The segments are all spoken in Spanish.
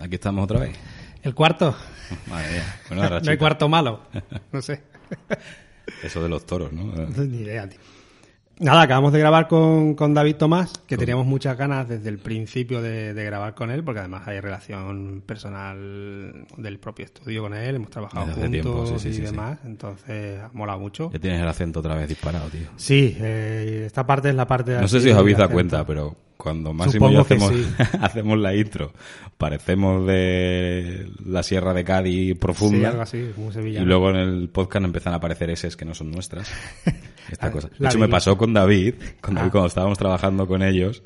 Aquí estamos otra vez. ¿El cuarto? Madre mía. Bueno, no hay cuarto malo. No sé. Eso de los toros, ¿no? Ni idea, tío. Nada, acabamos de grabar con, con David Tomás, que teníamos muchas ganas desde el principio de, de grabar con él, porque además hay relación personal del propio estudio con él, hemos trabajado Desde juntos tiempo, sí, y sí, sí. demás, entonces ha molado mucho. Ya tienes el acento otra vez disparado, tío. Sí, eh, esta parte es la parte de No sé si os habéis dado cuenta, pero cuando Máximo y yo Supongo que hacemos, sí. hacemos la intro, parecemos de la Sierra de Cádiz Sí, profunda. algo así, como y sevillano. luego en el podcast empiezan a aparecer eses que no son nuestras. Esta La- cosa. De hecho, me pasó con David, con David Ah. cuando estábamos trabajando con ellos.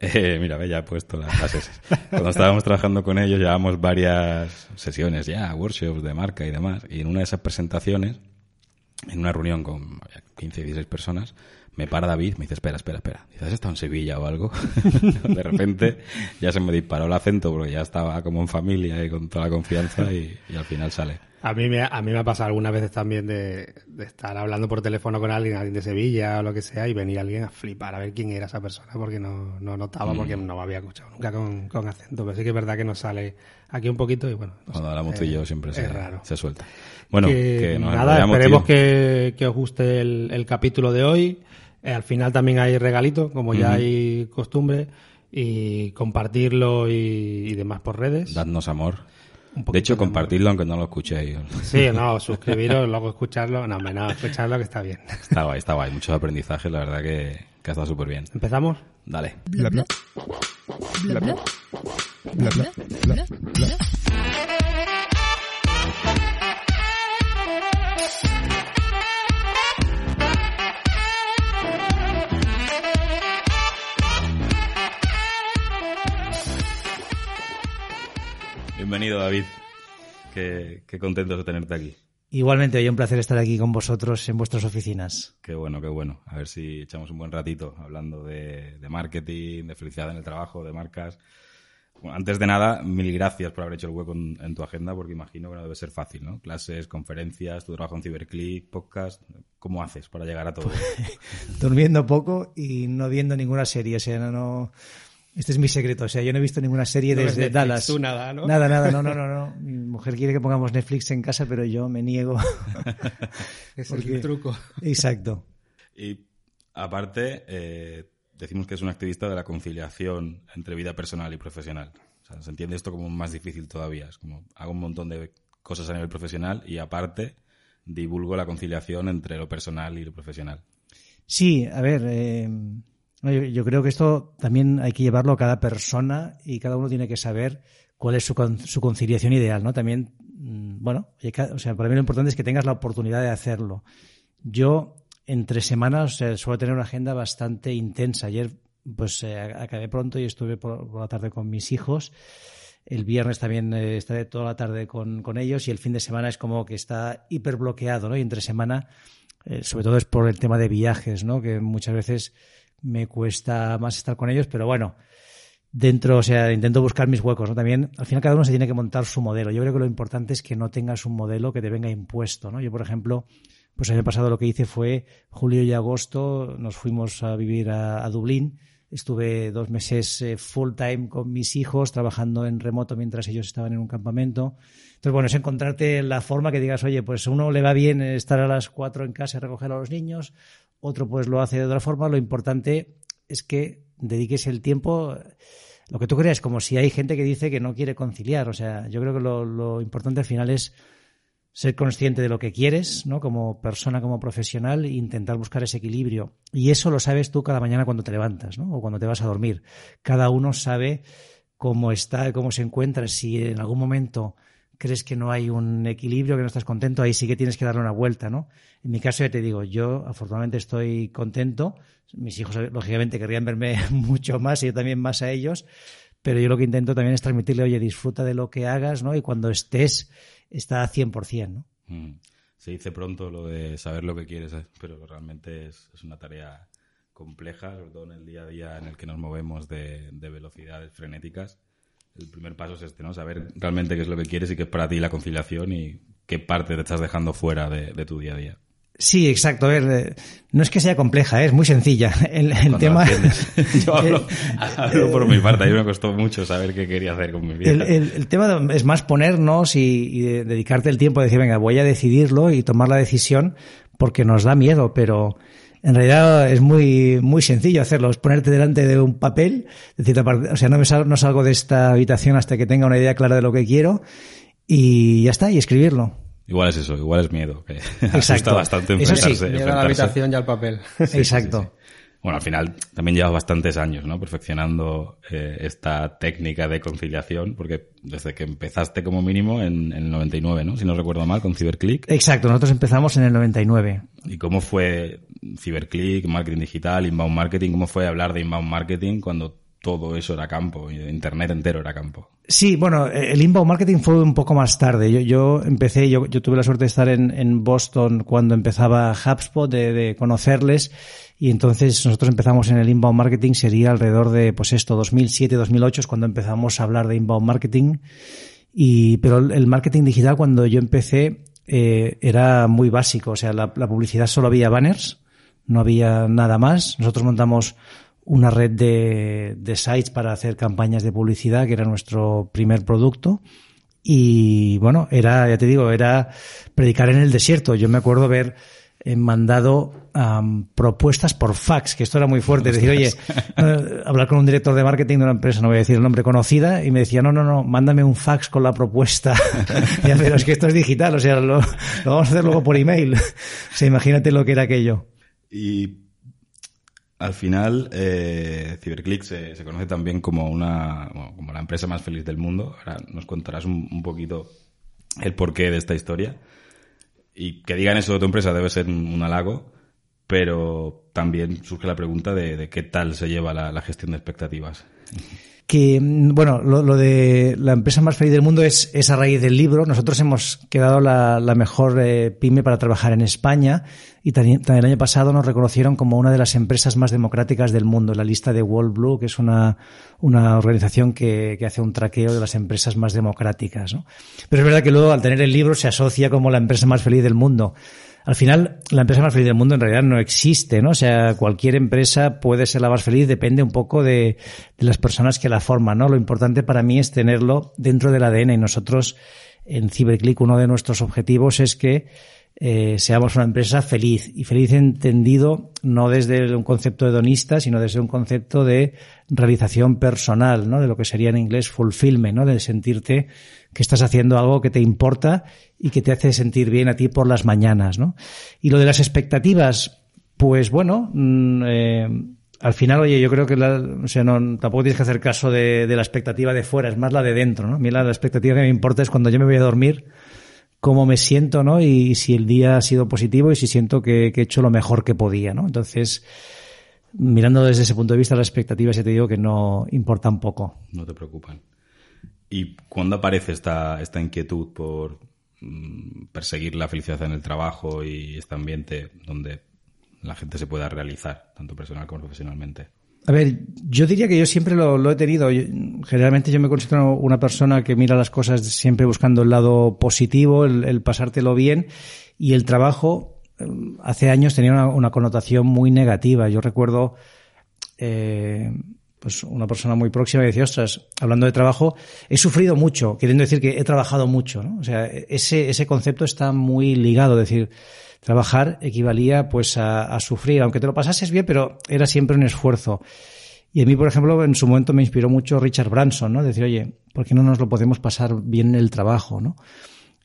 Eh, mira, ve, ya he puesto las, eses. Cuando estábamos trabajando con ellos, llevábamos varias sesiones ya, workshops de marca y demás. Y en una de esas presentaciones, en una reunión con 15, 16 personas, me para David, me dice, espera, espera, espera. Dice, ¿has estado en Sevilla o algo? de repente ya se me disparó el acento porque ya estaba como en familia y con toda la confianza y, y al final sale. A mí, me, a mí me ha pasado algunas veces también de, de estar hablando por teléfono con alguien, alguien de Sevilla o lo que sea, y venir alguien a flipar a ver quién era esa persona, porque no, no notaba, Mm. porque no me había escuchado nunca con, con acento. Pero sí que es verdad que nos sale aquí un poquito y bueno. no Cuando hablamos tú y yo siempre se, es raro. se suelta. Bueno, que, que, nos nada, esperemos que, que os guste el, el capítulo de hoy. Eh, al final también hay regalito, como ya hay costumbre, y compartirlo y, y demás por redes. Dadnos amor. De hecho, compartirlo aunque no lo escuchéis. Sí, no, suscribiros, luego escucharlo. No, no, escucharlo que está bien. Está guay, está guay. Muchos aprendizajes, la verdad que, que ha estado súper bien. ¿Empezamos? Dale. Bla bla. Bla bla. Bla bla. Bla bla. Bienvenido, David. Qué, qué contentos de tenerte aquí. Igualmente, hoy un placer estar aquí con vosotros en vuestras oficinas. Qué bueno, qué bueno. A ver si echamos un buen ratito hablando de, de marketing, de felicidad en el trabajo, de marcas. Bueno, antes de nada, mil gracias por haber hecho el hueco en, en tu agenda, porque imagino que no debe ser fácil, ¿no? Clases, conferencias, tu trabajo en Ciberclick, podcast. ¿Cómo haces para llegar a todo? Durmiendo poco y no viendo ninguna serie. O sea, no. Este es mi secreto. O sea, yo no he visto ninguna serie No desde Netflix, Dallas. tú nada, ¿no? Nada, nada. No, no, no, no. Mi mujer quiere que pongamos Netflix en casa, pero yo me niego. Es Porque- el truco. Exacto. Y aparte, eh, decimos que es un activista de la conciliación entre vida personal y profesional. O sea, se entiende esto como más difícil todavía. Es como hago un montón de cosas a nivel profesional y aparte divulgo la conciliación entre lo personal y lo profesional. Sí, a ver, eh, yo, creo que esto también hay que llevarlo a cada persona y cada uno tiene que saber cuál es su, con- su conciliación ideal, ¿no? También, mm, bueno, o sea, para mí lo importante es que tengas la oportunidad de hacerlo. Yo, entre semanas, o sea, suelo tener una agenda bastante intensa. Ayer, pues, eh, acabé pronto y estuve por, la tarde con mis hijos. El viernes también eh, estaré toda la tarde con, con ellos y el fin de semana es como que está hiperbloqueado, ¿no? Y entre semana, eh, sobre todo es por el tema de viajes, ¿no? Que muchas veces me cuesta más estar con ellos, pero bueno, dentro, o sea, intento buscar mis huecos, ¿no? También, al final cada uno se tiene que montar su modelo. Yo creo que lo importante es que no tengas un modelo que te venga impuesto, ¿no? Yo, por ejemplo, pues el año pasado lo que hice fue julio y agosto, nos fuimos a vivir a, Dublín. Estuve dos meses eh, full time con mis hijos, trabajando en remoto mientras ellos estaban en un campamento. Entonces, bueno, es encontrarte la forma que digas, oye, pues a uno le va bien estar a las cuatro en casa y recoger a los niños, otro pues lo hace de otra forma. Lo importante es que dediques el tiempo lo que tú creas, como si hay gente que dice que no quiere conciliar. O sea, yo creo que lo, importante al final es ser consciente de lo que quieres, ¿no? Como persona, como profesional, e intentar buscar ese equilibrio. Y eso lo sabes tú cada mañana cuando te levantas, ¿no? O cuando te vas a dormir. Cada uno sabe cómo está, cómo se encuentra. Si en algún momento crees que no hay un equilibrio, que no estás contento, ahí sí que tienes que darle una vuelta, ¿no? En mi caso, ya te digo, yo afortunadamente estoy contento. Mis hijos, lógicamente, querrían verme mucho más y yo también más a ellos. pero yo lo que intento también es transmitirle, oye, disfruta de lo que hagas, ¿no? Y cuando estés, está a 100%, ¿no? Mm. Se dice pronto lo de saber lo que quieres, ¿eh? pero realmente es, es, una tarea compleja, en el día a día en el que nos movemos de, de velocidades frenéticas. El primer paso es este, ¿no? Saber realmente qué es lo que quieres y qué es para ti la conciliación y qué parte te estás dejando fuera de, de tu día a día. Sí, exacto. A ver, eh, no es que sea compleja, ¿eh? es muy sencilla. El, el tema. Yo hablo, hablo, por mi parte. A mí me costó mucho saber qué quería hacer con mi vida. El, el, el tema es más ponernos y, y dedicarte el tiempo a decir, venga, voy a decidirlo y tomar la decisión porque nos da miedo, pero en realidad es muy, muy sencillo hacerlo. Es ponerte delante de un papel, decir, o sea, no, me salgo, no salgo de esta habitación hasta que tenga una idea clara de lo que quiero y ya está, y escribirlo. Igual es eso, igual es miedo, que asusta bastante enfrentarse. Eso sí, miedo a la habitación y al papel. Sí, Exacto. Sí, sí, bueno, al final también llevas bastantes años, ¿no? Perfeccionando eh, esta técnica de conciliación, porque desde que empezaste como mínimo en, en, el 99, ¿no? Si no recuerdo mal, con CiberClick. Exacto, nosotros empezamos en el 99. ¿Y cómo fue CiberClick, marketing digital, inbound marketing? ¿Cómo fue hablar de inbound marketing cuando todo eso era campo, internet entero era campo. Sí, bueno, el inbound marketing fue un poco más tarde. Yo, yo empecé, yo, yo, tuve la suerte de estar en, en Boston cuando empezaba HubSpot, de, de, conocerles, y entonces nosotros empezamos en el inbound marketing, sería alrededor de, pues esto, 2007, 2008 es cuando empezamos a hablar de inbound marketing. Y, pero el marketing digital cuando yo empecé eh, era muy básico, o sea, la, la publicidad solo había banners, no había nada más. Nosotros montamos una red de, de, sites para hacer campañas de publicidad, que era nuestro primer producto. Y bueno, era, ya te digo, era predicar en el desierto. Yo me acuerdo eh, mandado um, propuestas por fax, que esto era muy fuerte. Es decir, oye, eh, hablar con un director de marketing de una empresa, no voy a decir el nombre conocida, y me decía, no, no, no, mándame un fax con la propuesta. ya, pero es que esto es digital, o sea, lo, lo vamos a hacer luego por email. o sea, imagínate lo que era aquello. Y al final, eh, CiberClick se, se, conoce también como una bueno, como la empresa más feliz del mundo. Ahora nos contarás un, un, poquito el porqué de esta historia. Y que digan eso de tu empresa debe ser un, halago, pero también surge la pregunta de, de qué tal se lleva la, la gestión de expectativas que, bueno, lo, de la empresa más feliz del mundo es, es a raíz del libro. Nosotros hemos quedado la, mejor eh, pyme para trabajar en España y también, el año pasado nos reconocieron como una de las empresas más democráticas del mundo en la lista de World Blue, que es una, una organización que, hace un traqueo de las empresas más democráticas. Pero es verdad que luego al tener el libro se asocia como la empresa más feliz del mundo al final la empresa más feliz del mundo en realidad no existe, ¿no? O sea, cualquier empresa puede ser la más feliz, depende un poco de, de las personas que la forman, ¿no? Lo importante para mí es tenerlo dentro del ADN y nosotros en CiberClick uno de nuestros objetivos es que eh, seamos una empresa feliz y feliz entendido no desde un concepto hedonista, sino desde un concepto de realización personal, ¿no? De lo que sería en inglés fulfillment, ¿no? De sentirte que estás haciendo algo que te importa y que te hace sentir bien a ti por las mañanas, ¿no? Y lo de las expectativas, pues bueno, eh, al final, oye, yo creo que la, o no, tampoco tienes que hacer caso de, la expectativa de fuera, es más la de dentro, ¿no? A mí la, expectativa que me importa es cuando yo me voy a dormir, cómo me siento, ¿no? Y si el día ha sido positivo y si siento que, que he hecho lo mejor que podía, ¿no? Entonces, mirando desde ese punto de vista, las expectativas, ya te digo que no importan poco. No te preocupan. ¿Y cuándo aparece esta, esta inquietud por mmm, perseguir la felicidad en el trabajo y este ambiente donde la gente se pueda realizar, tanto personal como profesionalmente? A ver, yo diría que yo siempre lo, lo he tenido. Yo, generalmente yo me considero una persona que mira las cosas siempre buscando el lado positivo, el, el pasártelo bien, y el trabajo hace años tenía una, una connotación muy negativa. Yo recuerdo eh, pues una persona muy próxima que decía, ostras, hablando de trabajo, he sufrido mucho, queriendo decir que he trabajado mucho, ¿no? O sea, ese, ese concepto está muy ligado, es decir, trabajar equivalía pues a, a, sufrir, aunque te lo pasases bien, pero era siempre un esfuerzo. Y a mí, por ejemplo, en su momento me inspiró mucho Richard Branson, ¿no? Decir, oye, ¿por qué no nos lo podemos pasar bien en el trabajo, no?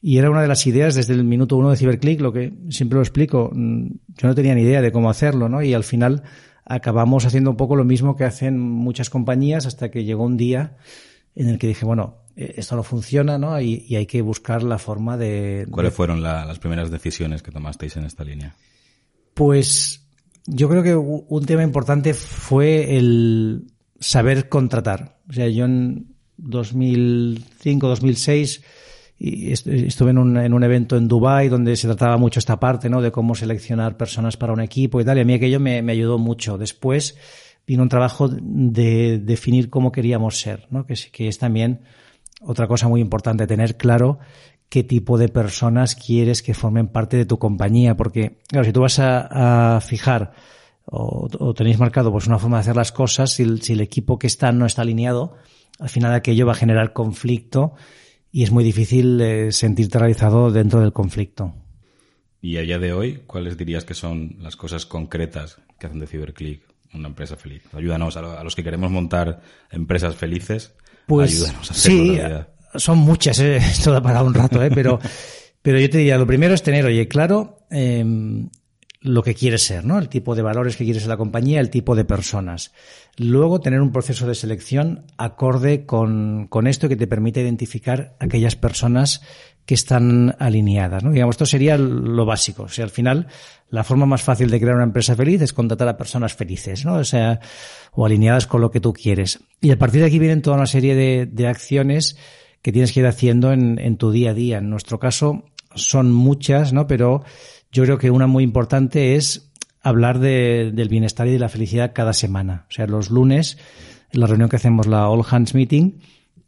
Y era una de las ideas desde el minuto uno de CiberClick, lo que siempre lo explico. Yo no tenía ni idea de cómo hacerlo, ¿no? Y al final acabamos haciendo un poco lo mismo que hacen muchas compañías hasta que llegó un día en el que dije, bueno, esto no funciona, ¿no? Y, y hay que buscar la forma de... ¿Cuáles de... fueron la, las primeras decisiones que tomasteis en esta línea? Pues yo creo que un tema importante fue el saber contratar. O sea, yo en 2005, 2006 y estuve en un, en un evento en Dubai donde se trataba mucho esta parte, ¿no? De cómo seleccionar personas para un equipo y tal. Y a mí aquello me, ayudó mucho. Después vino un trabajo de definir cómo queríamos ser, ¿no? Que, que es también otra cosa muy importante, tener claro qué tipo de personas quieres que formen parte de tu compañía. Porque, claro, si tú vas a, a fijar o, o, tenéis marcado pues una forma de hacer las cosas, si el, si el equipo que está no está alineado, al final aquello va a generar conflicto y es muy difícil eh, sentirte realizado dentro del conflicto. Y a día de hoy, ¿cuáles dirías que son las cosas concretas que hacen de CyberClick una empresa feliz? Ayúdanos a, los que queremos montar empresas felices. Pues ayúdanos a sí, son muchas, eh, esto da para un rato, eh, pero, pero yo te diría, lo primero es tener, oye, claro, eh, lo que quieres ser, ¿no? El tipo de valores que quieres en la compañía, el tipo de personas. Luego, tener un proceso de selección acorde con, con esto que te permite identificar aquellas personas que están alineadas, ¿no? Digamos, esto sería lo básico. O sea, al final, la forma más fácil de crear una empresa feliz es contratar a personas felices, ¿no? O sea, o alineadas con lo que tú quieres. Y a partir de aquí vienen toda una serie de, de acciones que tienes que ir haciendo en, en tu día a día. En nuestro caso, son muchas, ¿no? Pero yo creo que una muy importante es hablar de, del bienestar y de la felicidad cada semana. O sea, los lunes, en la reunión que hacemos, la All Hands Meeting,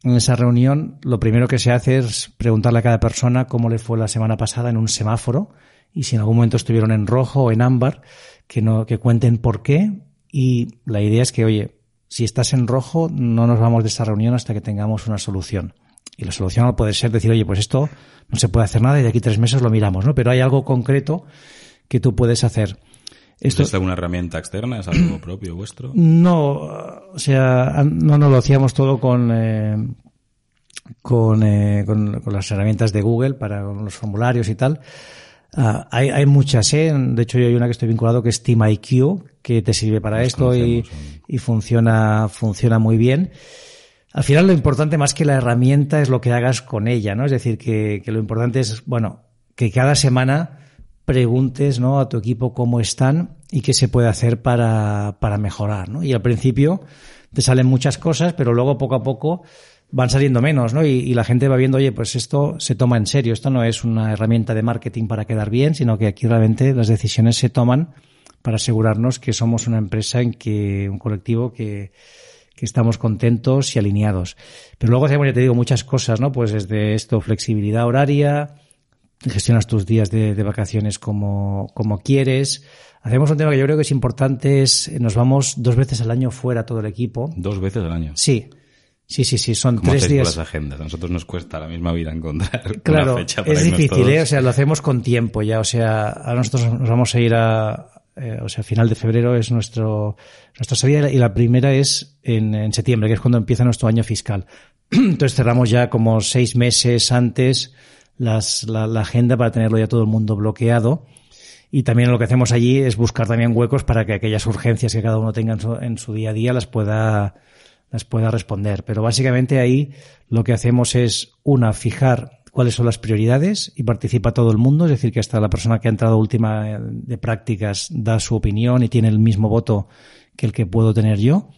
en esa reunión lo primero que se hace es preguntarle a cada persona cómo le fue la semana pasada en un semáforo y si en algún momento estuvieron en rojo o en ámbar, que, no, que cuenten por qué. Y la idea es que, oye, si estás en rojo, no nos vamos de esta reunión hasta que tengamos una solución. Y la solución no puede ser decir, oye, pues esto no se puede hacer nada y de aquí tres meses lo miramos, ¿no? Pero hay algo concreto que tú puedes hacer. Esto, ¿Es alguna herramienta externa? ¿Es algo propio vuestro? No, o sea, no, no lo hacíamos todo con, eh, con, eh, con, con, las herramientas de Google para los formularios y tal. Uh, hay, hay, muchas, ¿eh? De hecho, yo hay una que estoy vinculado que es Team IQ, que te sirve para Nos esto y, y, funciona, funciona muy bien. Al final lo importante más que la herramienta es lo que hagas con ella, ¿no? Es decir, que, que lo importante es, bueno, que cada semana preguntes, ¿no? A tu equipo cómo están y qué se puede hacer para, para mejorar, ¿no? Y al principio te salen muchas cosas, pero luego poco a poco van saliendo menos, ¿no? Y, y, la gente va viendo, oye, pues esto se toma en serio, esto no es una herramienta de marketing para quedar bien, sino que aquí realmente las decisiones se toman para asegurarnos que somos una empresa en que, un colectivo que, que estamos contentos y alineados. Pero luego hacemos, ya te digo, muchas cosas, ¿no? Pues desde esto, flexibilidad horaria, gestionas tus días de, de vacaciones como, como quieres. Hacemos un tema que yo creo que es importante, es nos vamos dos veces al año fuera todo el equipo. ¿Dos veces al año? Sí. Sí, sí, sí, son ¿Cómo tres días. las agendas? A nosotros nos cuesta la misma vida encontrar claro, una fecha para es difícil, todos. ¿eh? O sea, lo hacemos con tiempo ya. O sea, a nosotros nos vamos a ir a, eh, o sea, final de febrero es nuestro, nuestra salida y la primera es en, en, septiembre, que es cuando empieza nuestro año fiscal. Entonces cerramos ya como seis meses antes las, la, la, agenda para tenerlo ya todo el mundo bloqueado. Y también lo que hacemos allí es buscar también huecos para que aquellas urgencias que cada uno tenga en su, en su día a día las pueda, las pueda responder. Pero básicamente ahí lo que hacemos es, una, fijar cuáles son las prioridades y participa todo el mundo, es decir, que hasta la persona que ha entrado última de prácticas da su opinión y tiene el mismo voto que el que puedo tener yo.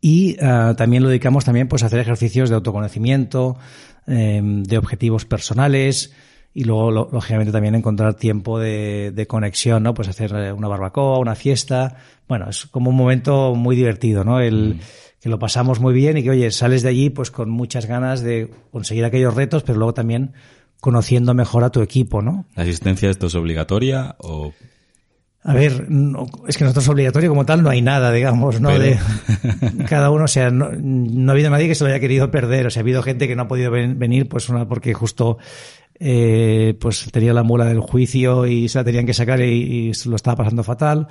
Y uh, también lo dedicamos también pues a hacer ejercicios de autoconocimiento, eh, de objetivos personales y luego lo, lógicamente también encontrar tiempo de, de, conexión, ¿no? Pues hacer una barbacoa, una fiesta. Bueno, es como un momento muy divertido, ¿no? El, mm que lo pasamos muy bien y que, oye, sales de allí pues con muchas ganas de conseguir aquellos retos, pero luego también conociendo mejor a tu equipo, ¿no? ¿La asistencia esto es obligatoria o...? A ver, no, es que nosotros obligatorio como tal no hay nada, digamos, ¿no? Pero... De cada uno, o sea, no, no, ha habido nadie que se lo haya querido perder, o sea, ha habido gente que no ha podido ven, venir, pues una porque justo eh, pues tenía la mula del juicio y se la tenían que sacar y, y lo estaba pasando fatal,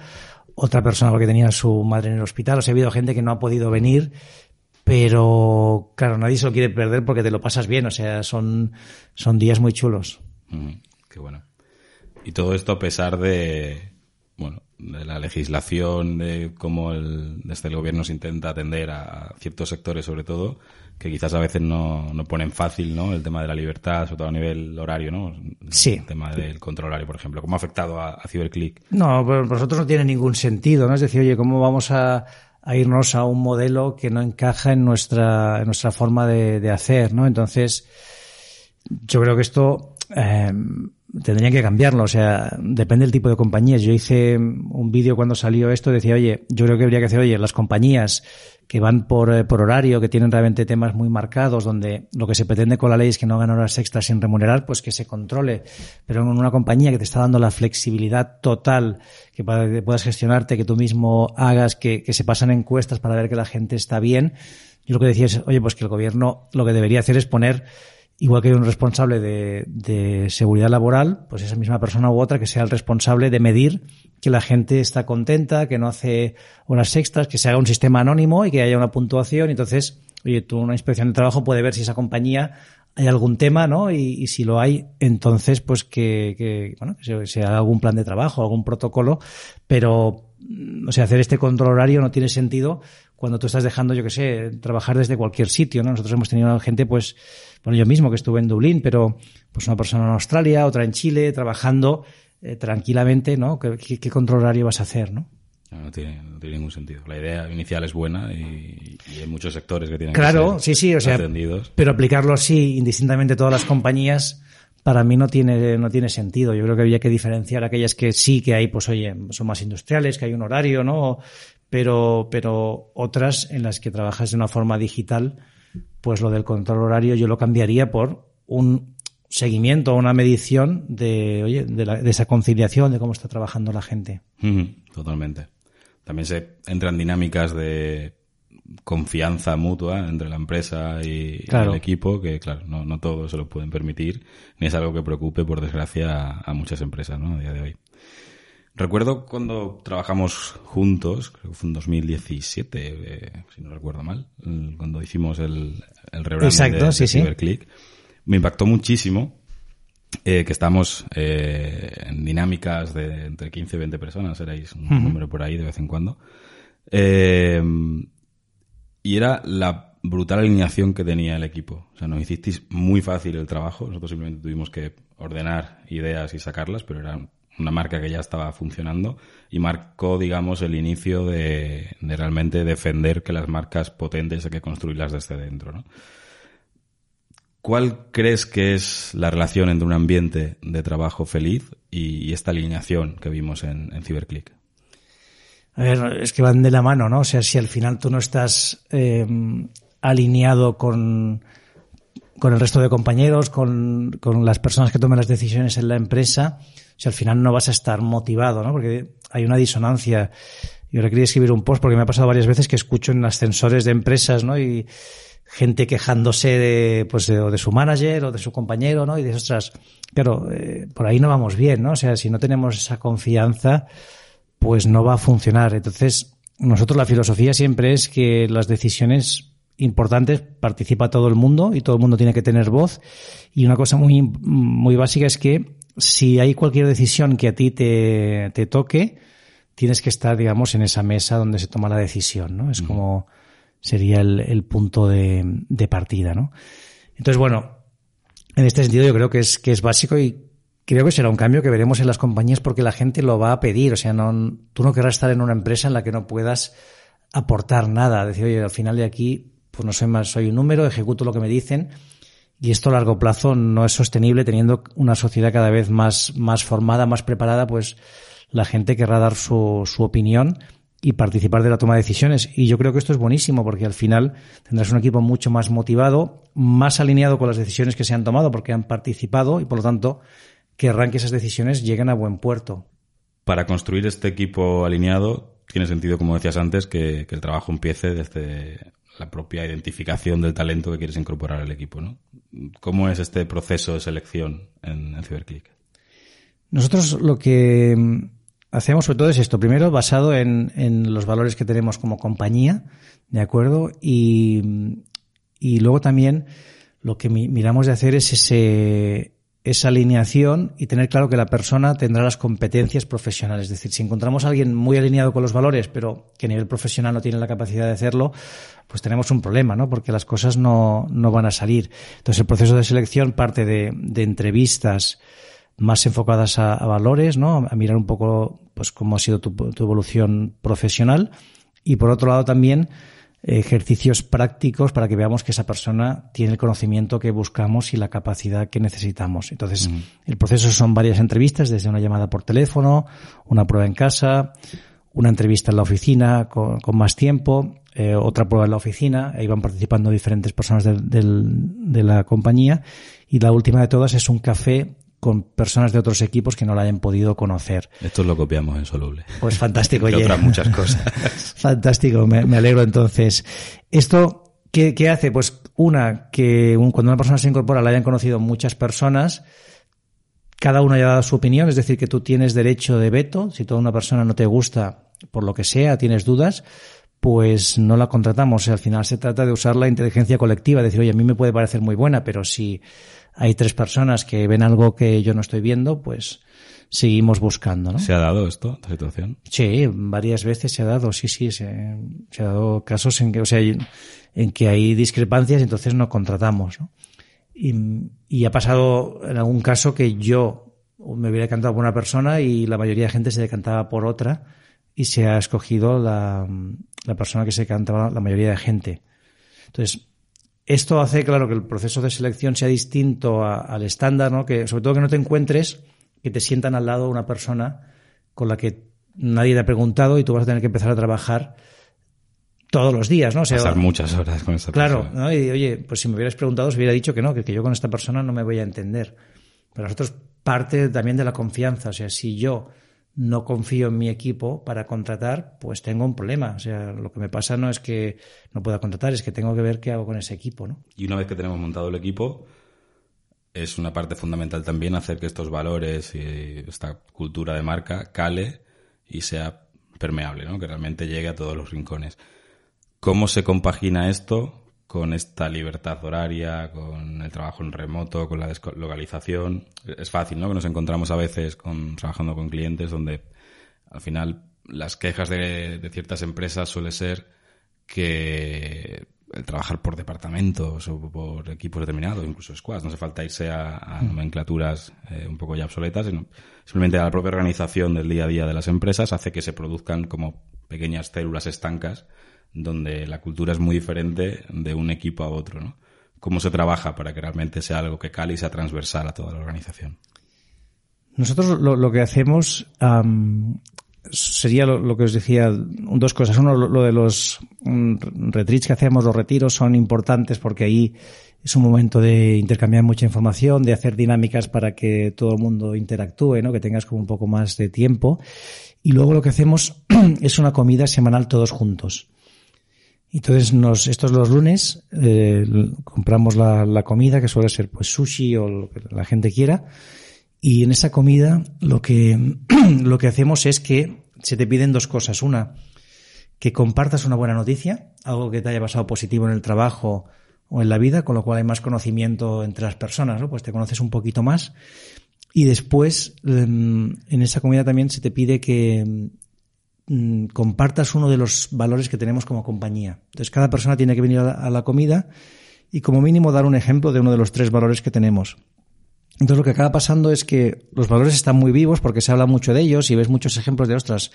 otra persona porque tenía a su madre en el hospital. O sea, ha habido gente que no ha podido venir, pero claro, nadie se lo quiere perder porque te lo pasas bien. O sea, son, son días muy chulos. Mm, qué bueno. Y todo esto a pesar de, de la legislación, de cómo el, desde el gobierno se intenta atender a ciertos sectores, sobre todo, que quizás a veces no, no ponen fácil, ¿no? El tema de la libertad, sobre todo a nivel horario, ¿no? Sí. El tema del control horario, por ejemplo. ¿Cómo ha afectado a, a CiberClick? No, pues nosotros no tiene ningún sentido, ¿no? Es decir, oye, ¿cómo vamos a, a irnos a un modelo que no encaja en nuestra, en nuestra forma de, de hacer, ¿no? Entonces, yo creo que esto eh, tendrían que cambiarlo. O sea, depende del tipo de compañías. Yo hice un vídeo cuando salió esto, decía, oye, yo creo que habría que hacer, oye, las compañías que van por, eh, por horario, que tienen realmente temas muy marcados, donde lo que se pretende con la ley es que no hagan horas extras sin remunerar, pues que se controle. Pero en una compañía que te está dando la flexibilidad total, que para que puedas gestionarte, que tú mismo hagas, que, que se pasan encuestas para ver que la gente está bien, yo lo que decía es, oye, pues que el gobierno lo que debería hacer es poner igual que hay un responsable de, de, seguridad laboral, pues esa misma persona u otra que sea el responsable de medir que la gente está contenta, que no hace unas extras, que se haga un sistema anónimo y que haya una puntuación. Entonces, oye, tú una inspección de trabajo puede ver si esa compañía hay algún tema, ¿no? Y, si lo hay, entonces, pues que, que bueno, que se, haga algún plan de trabajo, algún protocolo, pero, o sea, hacer este control horario no tiene sentido cuando tú estás dejando, yo que sé, trabajar desde cualquier sitio, ¿no? Nosotros hemos tenido gente, pues, bueno, yo mismo que estuve en Dublín, pero pues una persona en Australia, otra en Chile, trabajando eh, tranquilamente, ¿no? ¿Qué, ¿Qué, qué, control horario vas a hacer, no? No, no, tiene, no tiene ningún sentido. La idea inicial es buena y, y hay muchos sectores que tienen claro, que ser sí, sí, o sea, atendidos. pero aplicarlo así indistintamente todas las compañías para mí no tiene no tiene sentido. Yo creo que había que diferenciar aquellas que sí que hay, pues oye, son más industriales, que hay un horario, ¿no? Pero pero otras en las que trabajas de una forma digital, pues lo del control horario yo lo cambiaría por un seguimiento, una medición de, oye, de, la, de esa conciliación, de cómo está trabajando la gente. Totalmente. También se entran dinámicas de confianza mutua entre la empresa y, claro. el equipo, que claro, no, no todos se lo pueden permitir, ni es algo que preocupe, por desgracia, a, a muchas empresas, ¿no? A día de hoy. Recuerdo cuando trabajamos juntos, creo que fue en 2017, eh, si no recuerdo mal, cuando hicimos el, el rebranding Exacto, de, sí, de sí. CyberClick. Me impactó muchísimo eh, que estamos eh, en dinámicas de entre 15 y 20 personas, erais un Ujú. número por ahí de vez en cuando. Eh, y era la brutal alineación que tenía el equipo. O sea, nos hicisteis muy fácil el trabajo. Nosotros simplemente tuvimos que ordenar ideas y sacarlas, pero era una marca que ya estaba funcionando y marcó, digamos, el inicio de, realmente defender que las marcas potentes hay que construirlas desde dentro. ¿Cuál crees que es la relación entre un ambiente de trabajo feliz y, esta alineación que vimos en, en CyberClick? A ver, es que van de la mano, ¿no? O sea, si al final tú no estás eh, alineado con, con el resto de compañeros, con, con las personas que toman las decisiones en la empresa, sea, al final no vas a estar motivado, ¿no? Porque hay una disonancia. Yo ahora quería escribir un post porque me ha pasado varias veces que escucho en ascensores de empresas, ¿no? Y gente quejándose de, pues, de, o de su manager o de su compañero, ¿no? Y dices, ostras, claro, eh, por ahí no vamos bien, ¿no? O sea, si no tenemos esa confianza, pues no va a funcionar. Entonces, nosotros la filosofía siempre es que las decisiones importantes participa todo el mundo y todo el mundo tiene que tener voz. Y una cosa muy, muy básica es que si hay cualquier decisión que a ti te, te toque, tienes que estar, digamos, en esa mesa donde se toma la decisión, ¿no? Es Ujú. como sería el, el punto de, de partida, ¿no? Entonces, bueno, en este sentido yo creo que es, que es básico y creo que será un cambio que veremos en las compañías porque la gente lo va a pedir. O sea, no, tú no querrás estar en una empresa en la que no puedas aportar nada. Decir, oye, al final de aquí, pues no soy más, soy un número, ejecuto lo que me dicen. Y esto a largo plazo no es sostenible teniendo una sociedad cada vez más, más formada, más preparada, pues la gente querrá dar su, su opinión y participar de la toma de decisiones. Y yo creo que esto es buenísimo porque al final tendrás un equipo mucho más motivado, más alineado con las decisiones que se han tomado porque han participado y por lo tanto querrán que esas decisiones lleguen a buen puerto. Para construir este equipo alineado, tiene sentido, como decías antes, que, que el trabajo empiece desde la propia identificación del talento que quieres incorporar al equipo, ¿no? ¿Cómo es este proceso de selección en, en CyberClick? Nosotros lo que hacemos sobre todo es esto. Primero, basado en, en los valores que tenemos como compañía, ¿de acuerdo? Y, y luego también lo que mi, miramos de hacer es ese, esa alineación y tener claro que la persona tendrá las competencias profesionales. Es decir, si encontramos a alguien muy alineado con los valores, pero que a nivel profesional no tiene la capacidad de hacerlo, pues tenemos un problema, ¿no? Porque las cosas no, no van a salir. Entonces, el proceso de selección parte de, entrevistas más enfocadas a, a, valores, ¿no? A mirar un poco, pues, cómo ha sido tu, tu evolución profesional Y por otro lado también ejercicios prácticos para que veamos que esa persona tiene el conocimiento que buscamos y la capacidad que necesitamos. Entonces, el proceso son varias entrevistas, desde una llamada por teléfono, una prueba en casa, una entrevista en la oficina con, más tiempo, eh, otra prueba en la oficina, ahí van participando diferentes personas de la compañía y la última de todas es un café con personas de otros equipos que no la hayan podido conocer. Esto lo copiamos en Soluble. Pues fantástico, oye. otras muchas cosas. fantástico, me, alegro entonces. Esto, ¿qué, ¿qué, hace? Pues una, que cuando una persona se incorpora la hayan conocido muchas personas, cada uno haya dado su opinión, es decir, que tú tienes derecho de veto, si toda una persona no te gusta por lo que sea, tienes dudas, pues no la contratamos. al final se trata de usar la inteligencia colectiva, decir, oye, a mí me puede parecer muy buena, pero si hay tres personas que ven algo que yo no estoy viendo, pues seguimos buscando, ¿no? ¿Se ha dado esto, esta situación? Sí, varias veces se ha dado, sí, sí, se, ha dado casos en que, o sea, en que hay discrepancias y entonces no contratamos, ¿no? Y, y ha pasado en algún caso que yo me hubiera cantado por una persona y la mayoría de gente se decantaba por otra y se ha escogido la, la persona que se cantaba la mayoría de gente. Entonces, esto hace, claro, que el proceso de selección sea distinto al estándar, ¿no? Que, sobre todo que no te encuentres que te sientan al lado una persona con la que nadie te ha preguntado y tú vas a tener que empezar a trabajar todos los días, ¿no? O sea, Pasar muchas horas con esta persona. Claro, ¿no? Y oye, pues si me hubieras preguntado, os hubiera dicho que no, que, que yo con esta persona no me voy a entender. Pero nosotros parte también de la confianza. O sea, si yo no confío en mi equipo para contratar, pues tengo un problema. O sea, lo que me pasa no es que no pueda contratar, es que tengo que ver qué hago con ese equipo, ¿no? Y una vez que tenemos montado el equipo, es una parte fundamental también hacer que estos valores y esta cultura de marca cale y sea permeable, ¿no? Que realmente llegue a todos los rincones. ¿Cómo se compagina esto con esta libertad horaria, con el trabajo en remoto, con la deslocalización. Es fácil, ¿no? Que nos encontramos a veces con, trabajando con clientes donde al final las quejas de, de ciertas empresas suele ser que el trabajar por departamentos o por equipos determinados, incluso squads, no hace falta irse a, mm. nomenclaturas eh, un poco ya obsoletas, sino simplemente la propia organización del día a día de las empresas hace que se produzcan como pequeñas células estancas donde la cultura es muy diferente de un equipo a otro, ¿no? ¿Cómo se trabaja para que realmente sea algo que cale y sea transversal a toda la organización? Nosotros lo, que hacemos sería lo, que os decía, dos cosas. Uno, lo, de los mm, retreats que hacemos, los retiros son importantes porque ahí es un momento de intercambiar mucha información, de hacer dinámicas para que todo el mundo interactúe, ¿no? que tengas como un poco más de tiempo. Y luego lo que hacemos es una comida semanal todos juntos. Entonces, nos, estos los lunes, eh, compramos la, la, comida, que suele ser pues sushi o lo que la gente quiera, y en esa comida lo que, lo que hacemos es que se te piden dos cosas. Una, que compartas una buena noticia, algo que te haya pasado positivo en el trabajo o en la vida, con lo cual hay más conocimiento entre las personas, ¿no? Pues te conoces un poquito más. Y después, em, en esa comida también se te pide que compartas uno de los valores que tenemos como compañía. Entonces, cada persona tiene que venir a la, comida y como mínimo dar un ejemplo de uno de los tres valores que tenemos. Entonces, lo que acaba pasando es que los valores están muy vivos porque se habla mucho de ellos y ves muchos ejemplos de, ostras,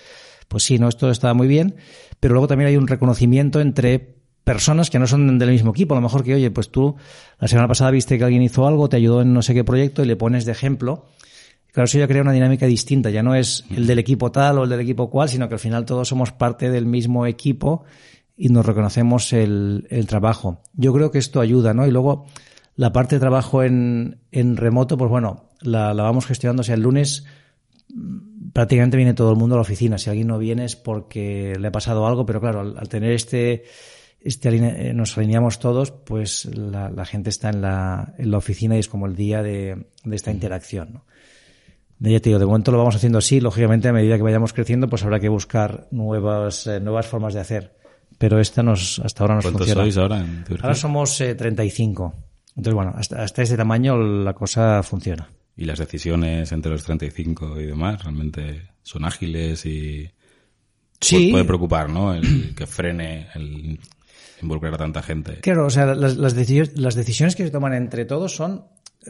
pues sí, no, esto está muy bien, pero luego también hay un reconocimiento entre personas que no son del mismo equipo. A lo mejor que, oye, pues tú la semana pasada viste que alguien hizo algo, te ayudó en no sé qué proyecto y le pones de ejemplo Claro, eso ya crea una dinámica distinta. Ya no es el del equipo tal o el del equipo cual, sino que al final todos somos parte del mismo equipo y nos reconocemos el, el trabajo. Yo creo que esto ayuda, ¿no? Y luego la parte de trabajo en, en remoto, pues bueno, la, la vamos gestionando. O sea, el lunes mm, prácticamente viene todo el mundo a la oficina. Si alguien no viene es porque le ha pasado algo, pero claro, al, tener este, este eh, nos alineamos todos, pues la, la gente está en la, en la oficina y es como el día de, de esta interacción, ¿no? Ya te digo, de momento lo vamos haciendo así. Lógicamente, a medida que vayamos creciendo, pues habrá que buscar nuevas, eh, nuevas formas de hacer. Pero esta nos, hasta ahora nos ¿Cuántos funciona. sois ahora en Turquía? Ahora somos 35. Eh, Entonces, bueno, hasta, hasta ese tamaño la cosa funciona. ¿Y las decisiones entre los 35 y demás realmente son ágiles y sí. puede preocupar, ¿no? El que frene el involucrar a tanta gente. Claro, o sea, las, las, las decisiones que se toman entre todos son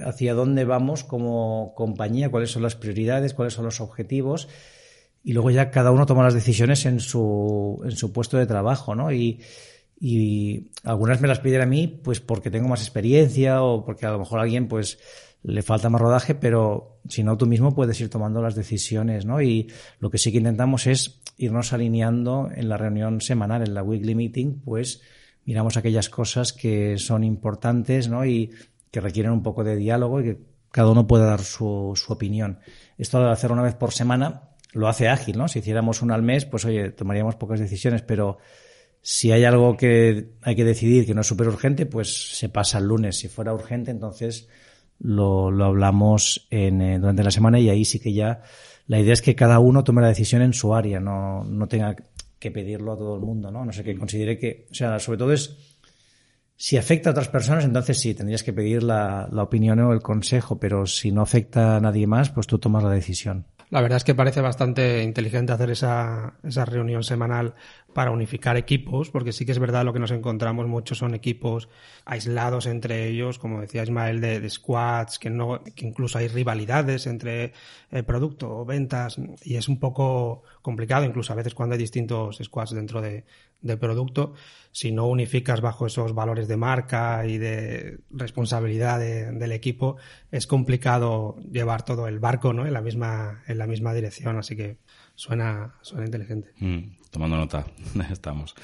hacia dónde vamos como compañía, cuáles son las prioridades, cuáles son los objetivos. y luego ya cada uno toma las decisiones en su, en su puesto de trabajo, ¿no? Y, y algunas me las piden a mí, pues porque tengo más experiencia o porque a lo mejor a alguien, pues, le falta más rodaje, pero si no tú mismo puedes ir tomando las decisiones, ¿no? Y lo que sí que intentamos es irnos alineando en la reunión semanal, en la weekly meeting, pues miramos aquellas cosas que son importantes, ¿no? Y que requieren un poco de diálogo y que cada uno pueda dar su, su opinión. Esto de hacer una vez por semana lo hace ágil, ¿no? Si hiciéramos una al mes, pues oye, tomaríamos pocas decisiones, pero si hay algo que hay que decidir que no es súper urgente, pues se pasa el lunes. Si fuera urgente, entonces lo, lo hablamos en, eh, durante la semana y ahí sí que ya la idea es que cada uno tome la decisión en su área, no, no tenga que pedirlo a todo el mundo, ¿no? No sé, que considere que, o sea, sobre todo es, si afecta a otras personas, entonces sí, tendrías que pedir la, la opinión o el consejo, pero si no afecta a nadie más, pues tú tomas la decisión. La verdad es que parece bastante inteligente hacer esa, esa reunión semanal para unificar equipos, porque sí que es verdad lo que nos encontramos muchos son equipos aislados entre ellos, como decía Ismael, de, squads, que no, que incluso hay rivalidades entre el producto o ventas, y es un poco complicado, incluso a veces cuando hay distintos squads dentro de, de producto, si no unificas bajo esos valores de marca y de responsabilidad de, del equipo, es complicado llevar todo el barco ¿no? en, la misma, en la misma dirección. Así que suena, suena inteligente. Mm, tomando nota, estamos.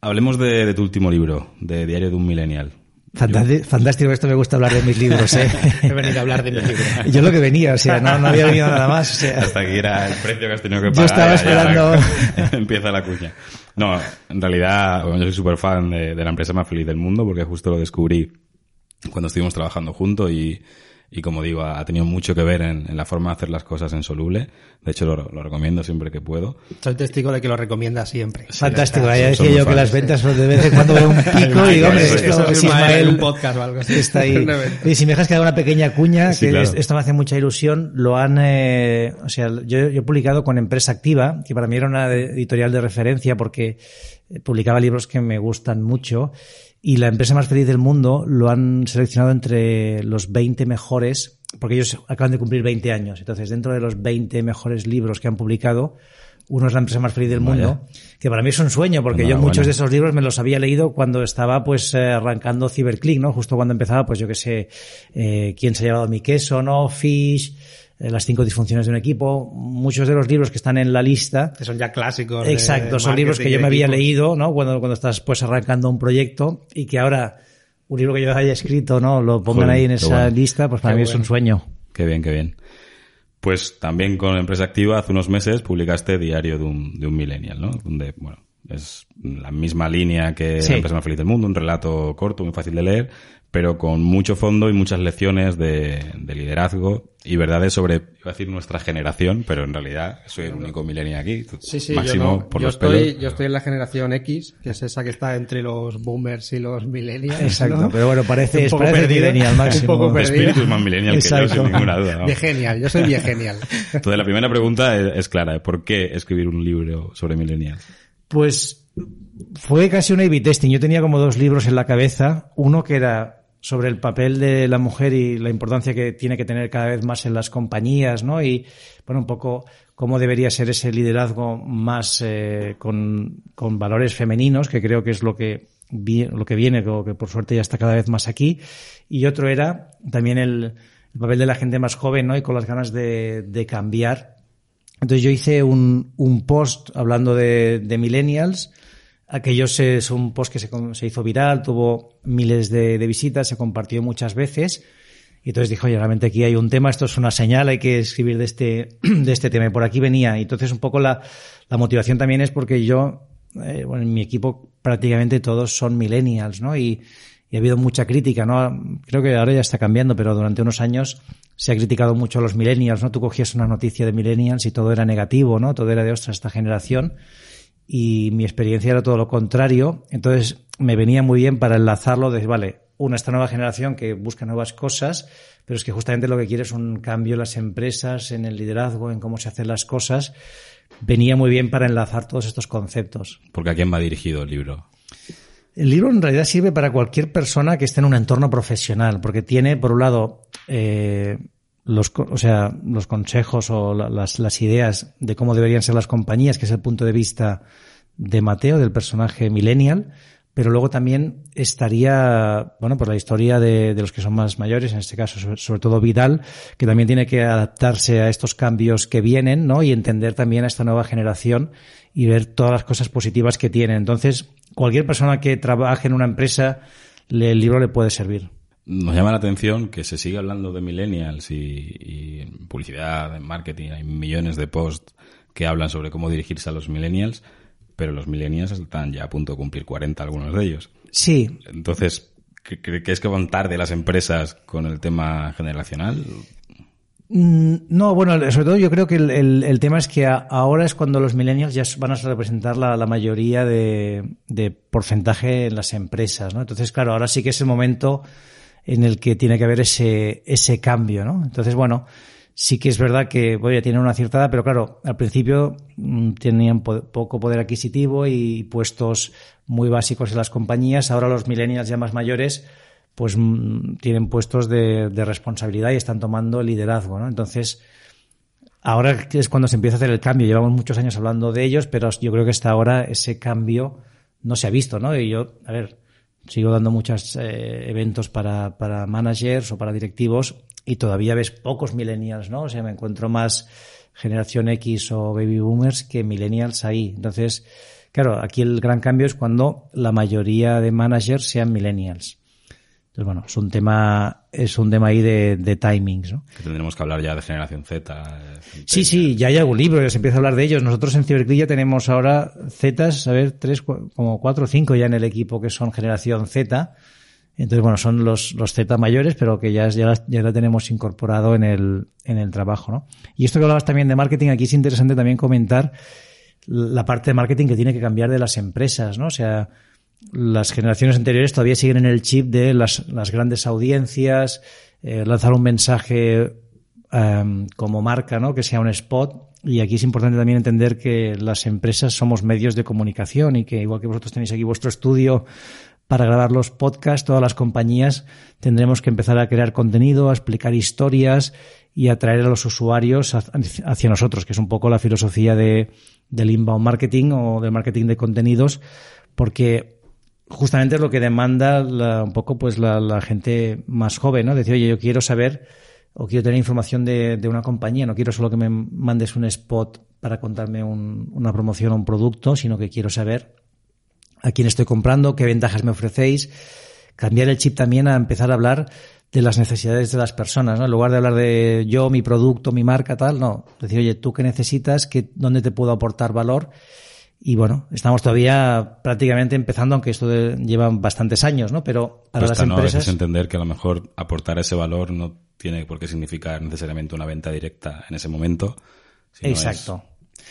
Hablemos de, de, tu último libro, de Diario de un Millennial. Fantástico, fantástico, esto me gusta hablar de mis libros, ¿eh? He venido a hablar de mis libros. Yo lo que venía, o sea, no, no había venido nada más. O sea, Hasta aquí era el precio que has tenido que pagar. Yo estaba esperando. Ya, ya, empieza la cuña. No, en realidad, bueno, yo soy súper fan de, de, la empresa más feliz del mundo porque justo lo descubrí cuando estuvimos trabajando juntos y, y como digo, ha tenido mucho que ver en, en, la forma de hacer las cosas en Soluble. De hecho, lo, lo, recomiendo siempre que puedo. Soy testigo de que lo recomienda siempre. Sí, Fantástico. Ya decía yo fans. que las ventas de vez en cuando veo un pico y digo, hombre, esto, es Ismael, un podcast o algo así. Está ahí. y si me dejas que haga una pequeña cuña, sí, que claro. esto me hace mucha ilusión, lo han, eh, o sea, yo, yo he publicado con Empresa Activa, que para mí era una editorial de referencia porque publicaba libros que me gustan mucho y la empresa más feliz del mundo lo han seleccionado entre los 20 mejores, porque ellos acaban de cumplir 20 años. Entonces, dentro de los 20 mejores libros que han publicado, uno es la empresa más feliz del mundo, que para mí es un sueño, porque yo muchos de esos libros me los había leído cuando estaba pues eh, arrancando CyberClick, ¿no? Justo cuando empezaba, pues yo que sé, eh, quién se ha llevado mi queso, ¿no? Fish, las cinco disfunciones de un equipo, muchos de los libros que están en la lista. Que son ya clásicos. Exacto, son libros que yo me había leído, ¿no? Cuando, cuando estás pues arrancando un proyecto y que ahora un libro que yo haya escrito, ¿no? Lo pongan Joder, ahí en esa bueno. lista, pues para qué mí bueno. es un sueño. Qué bien, qué bien. Pues también con Empresa Activa hace unos meses publicaste Diario de un, de un Millennial, ¿no? Donde, bueno, es la misma línea que sí. La empresa más feliz del mundo, un relato corto, muy fácil de leer, pero con mucho fondo y muchas lecciones de, de, liderazgo y verdades sobre, iba a decir nuestra generación, pero en realidad soy el único millennial aquí. Sí, sí, Máximo yo, no, por yo los estoy, pelos. yo estoy en la generación X, que es esa que está entre los boomers y los millennials. Exacto, ¿no? pero bueno, parece, un parece millennial máximo. Un poco perdido. espíritu es más millennial Exacto. que yo, sin ninguna duda. ¿no? Viegenial, yo soy viegenial. Entonces la primera pregunta es, es clara, ¿por qué escribir un libro sobre millennials? Pues fue casi un A-B testing. Yo tenía como dos libros en la cabeza. Uno que era sobre el papel de la mujer y la importancia que tiene que tener cada vez más en las compañías, ¿no? Y, bueno, un poco cómo debería ser ese liderazgo más eh, con, con, valores femeninos, que creo que es lo que, lo que viene, o que por suerte ya está cada vez más aquí. Y otro era también el, el papel de la gente más joven, ¿no? Y con las ganas de, de cambiar. Entonces yo hice un, un post hablando de, de millennials, Aquellos es un post que se, se hizo viral, tuvo miles de, de, visitas, se compartió muchas veces. Y entonces dijo, oye, realmente aquí hay un tema, esto es una señal, hay que escribir de este, de este tema. Y por aquí venía. Y entonces un poco la, la motivación también es porque yo, eh, bueno, en mi equipo prácticamente todos son millennials, ¿no? Y, y ha habido mucha crítica, ¿no? Creo que ahora ya está cambiando, pero durante unos años se ha criticado mucho a los millennials, ¿no? Tú cogías una noticia de millennials y todo era negativo, ¿no? Todo era de, ostras, esta generación y mi experiencia era todo lo contrario. Entonces me venía muy bien para enlazarlo de, vale, una, esta nueva generación que busca nuevas cosas, pero es que justamente lo que quiere es un cambio en las empresas, en el liderazgo, en cómo se hacen las cosas. Venía muy bien para enlazar todos estos conceptos. Porque a quién va dirigido el libro? El libro en realidad sirve para cualquier persona que esté en un entorno profesional, porque tiene, por un lado, eh, los, o sea, los consejos o las, las ideas de cómo deberían ser las compañías, que es el punto de vista de Mateo, del personaje millennial, pero luego también estaría, bueno, pues la historia de, de, los que son más mayores, en este caso sobre, todo Vidal, que también tiene que adaptarse a estos cambios que vienen, ¿no? Y entender también a esta nueva generación y ver todas las cosas positivas que tiene. Entonces, cualquier persona que trabaje en una empresa, le, el libro le puede servir. Nos llama la atención que se sigue hablando de millennials y, y en publicidad, en marketing, hay millones de posts que hablan sobre cómo dirigirse a los millennials, pero los millennials están ya a punto de cumplir 40 algunos de ellos. Sí. Entonces, ¿crees que van tarde las empresas con el tema generacional? Mm, no, bueno, sobre todo yo creo que el, el, el, tema es que ahora es cuando los millennials ya van a representar la, la mayoría de, de, porcentaje en las empresas, ¿no? Entonces, claro, ahora sí que es el momento en el que tiene que haber ese, ese cambio, ¿no? Entonces, bueno, sí que es verdad que voy a tener una cierta edad, pero claro, al principio mmm, tenían po poco poder adquisitivo y puestos muy básicos en las compañías. Ahora los millennials ya más mayores, pues mmm, tienen puestos de, de, responsabilidad y están tomando liderazgo, ¿no? Entonces, ahora es cuando se empieza a hacer el cambio. Llevamos muchos años hablando de ellos, pero yo creo que hasta ahora ese cambio no se ha visto, ¿no? Y yo, a ver, sigo dando muchos eh, eventos para, para managers o para directivos y todavía ves pocos millennials, ¿no? O sea, me encuentro más generación X o baby boomers que millennials ahí. Entonces, claro, aquí el gran cambio es cuando la mayoría de managers sean millennials. Entonces, bueno, es un tema, es un tema ahí de, de timings, ¿no? Que tendremos que hablar ya de generación Z. Sí, sí, ya hay algún libro, ya se empieza a hablar de ellos. Nosotros en Ciberclick ya tenemos ahora Zetas, a ver, tres, como cuatro o cinco ya en el equipo que son generación Z. Entonces, bueno, son los, los Z mayores, pero que ya, ya, ya la tenemos incorporado en el, en el trabajo, ¿no? Y esto que hablabas también de marketing, aquí es interesante también comentar la parte de marketing que tiene que cambiar de las empresas, ¿no? O sea, las generaciones anteriores todavía siguen en el chip de las, grandes audiencias, eh, lanzar un mensaje um, como marca, ¿no? Que sea un spot. Y aquí es importante también entender que las empresas somos medios de comunicación y que igual que vosotros tenéis aquí vuestro estudio para grabar los podcasts, todas las compañías tendremos que empezar a crear contenido, a explicar historias y atraer a los usuarios hacia nosotros, que es un poco la filosofía de, del inbound marketing o del marketing de contenidos, porque justamente es lo que demanda la, un poco pues la, la, gente más joven, ¿no? Decir, oye, yo quiero saber o quiero tener información de, de, una compañía, no quiero solo que me mandes un spot para contarme un, una promoción o un producto, sino que quiero saber a quién estoy comprando, qué ventajas me ofrecéis, cambiar el chip también a empezar a hablar de las necesidades de las personas, ¿no? En lugar de hablar de yo, mi producto, mi marca, tal, no. Decir, oye, ¿tú qué necesitas? ¿Qué, ¿Dónde te puedo aportar valor? Y bueno, estamos todavía prácticamente empezando, aunque esto de, lleva bastantes años, ¿no? Pero para Cuesta, las empresas... ¿no? A veces entender que a lo mejor aportar ese valor no tiene por qué significar necesariamente una venta directa en ese momento. Exacto. Es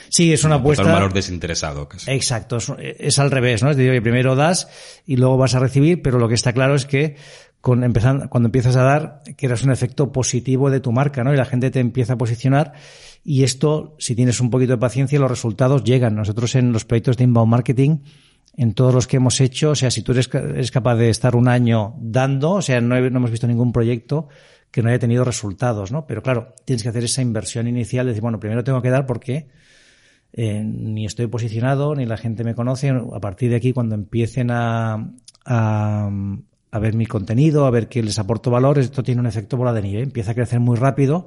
Sí, es una apuesta. Un valor desinteresado. Casi. Exacto, es, es, al revés, ¿no? Es decir, primero das y luego vas a recibir, pero lo que está claro es que con empezando, cuando empiezas a dar, creas un efecto positivo de tu marca, ¿no? Y la gente te empieza a posicionar y esto, si tienes un poquito de paciencia, los resultados llegan. Nosotros en los proyectos de inbound marketing, en todos los que hemos hecho, o sea, si tú eres, eres capaz de estar un año dando, o sea, no, no hemos visto ningún proyecto que no haya tenido resultados, ¿no? Pero claro, tienes que hacer esa inversión inicial, de decir, bueno, primero tengo que dar porque eh, ni estoy posicionado, ni la gente me conoce. A partir de aquí, cuando empiecen a, a, a ver mi contenido, a ver que les aporto valor, esto tiene un efecto bola de nieve. Empieza a crecer muy rápido.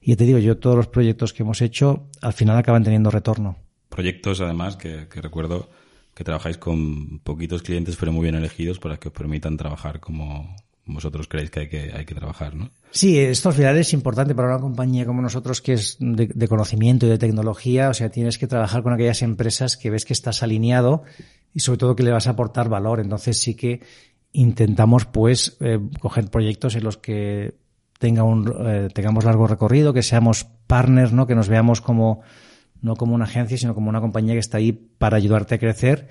Y te digo, yo todos los proyectos que hemos hecho, al final acaban teniendo retorno. Proyectos, además, que, que recuerdo que trabajáis con poquitos clientes, pero muy bien elegidos para que os permitan trabajar como, vosotros creéis que hay que, hay que trabajar, ¿no? Sí, esto al final es importante para una compañía como nosotros que es de, de, conocimiento y de tecnología. O sea, tienes que trabajar con aquellas empresas que ves que estás alineado y sobre todo que le vas a aportar valor. Entonces sí que intentamos pues eh, coger proyectos en los que tenga un, eh, tengamos largo recorrido, que seamos partners, ¿no? Que nos veamos como, no como una agencia, sino como una compañía que está ahí para ayudarte a crecer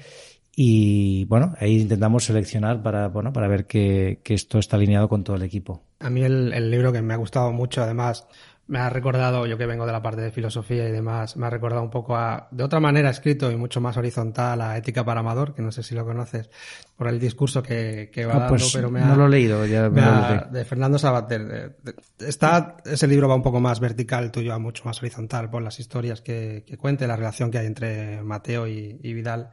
y bueno, ahí intentamos seleccionar para, bueno, para ver que, que esto está alineado con todo el equipo. A mí el, el, libro que me ha gustado mucho, además, me ha recordado, yo que vengo de la parte de filosofía y demás, me ha recordado un poco a, de otra manera escrito y mucho más horizontal a Ética para Amador, que no sé si lo conoces, por el discurso que, que va Ah, dando, pues pero me no ha, lo he leído, ya me lo ha- leeré. de Fernando Sabater. de- de- está, ese libro va un poco más vertical, tuyo va mucho más horizontal por las historias que, que cuente, la relación que hay entre Mateo y, y Vidal.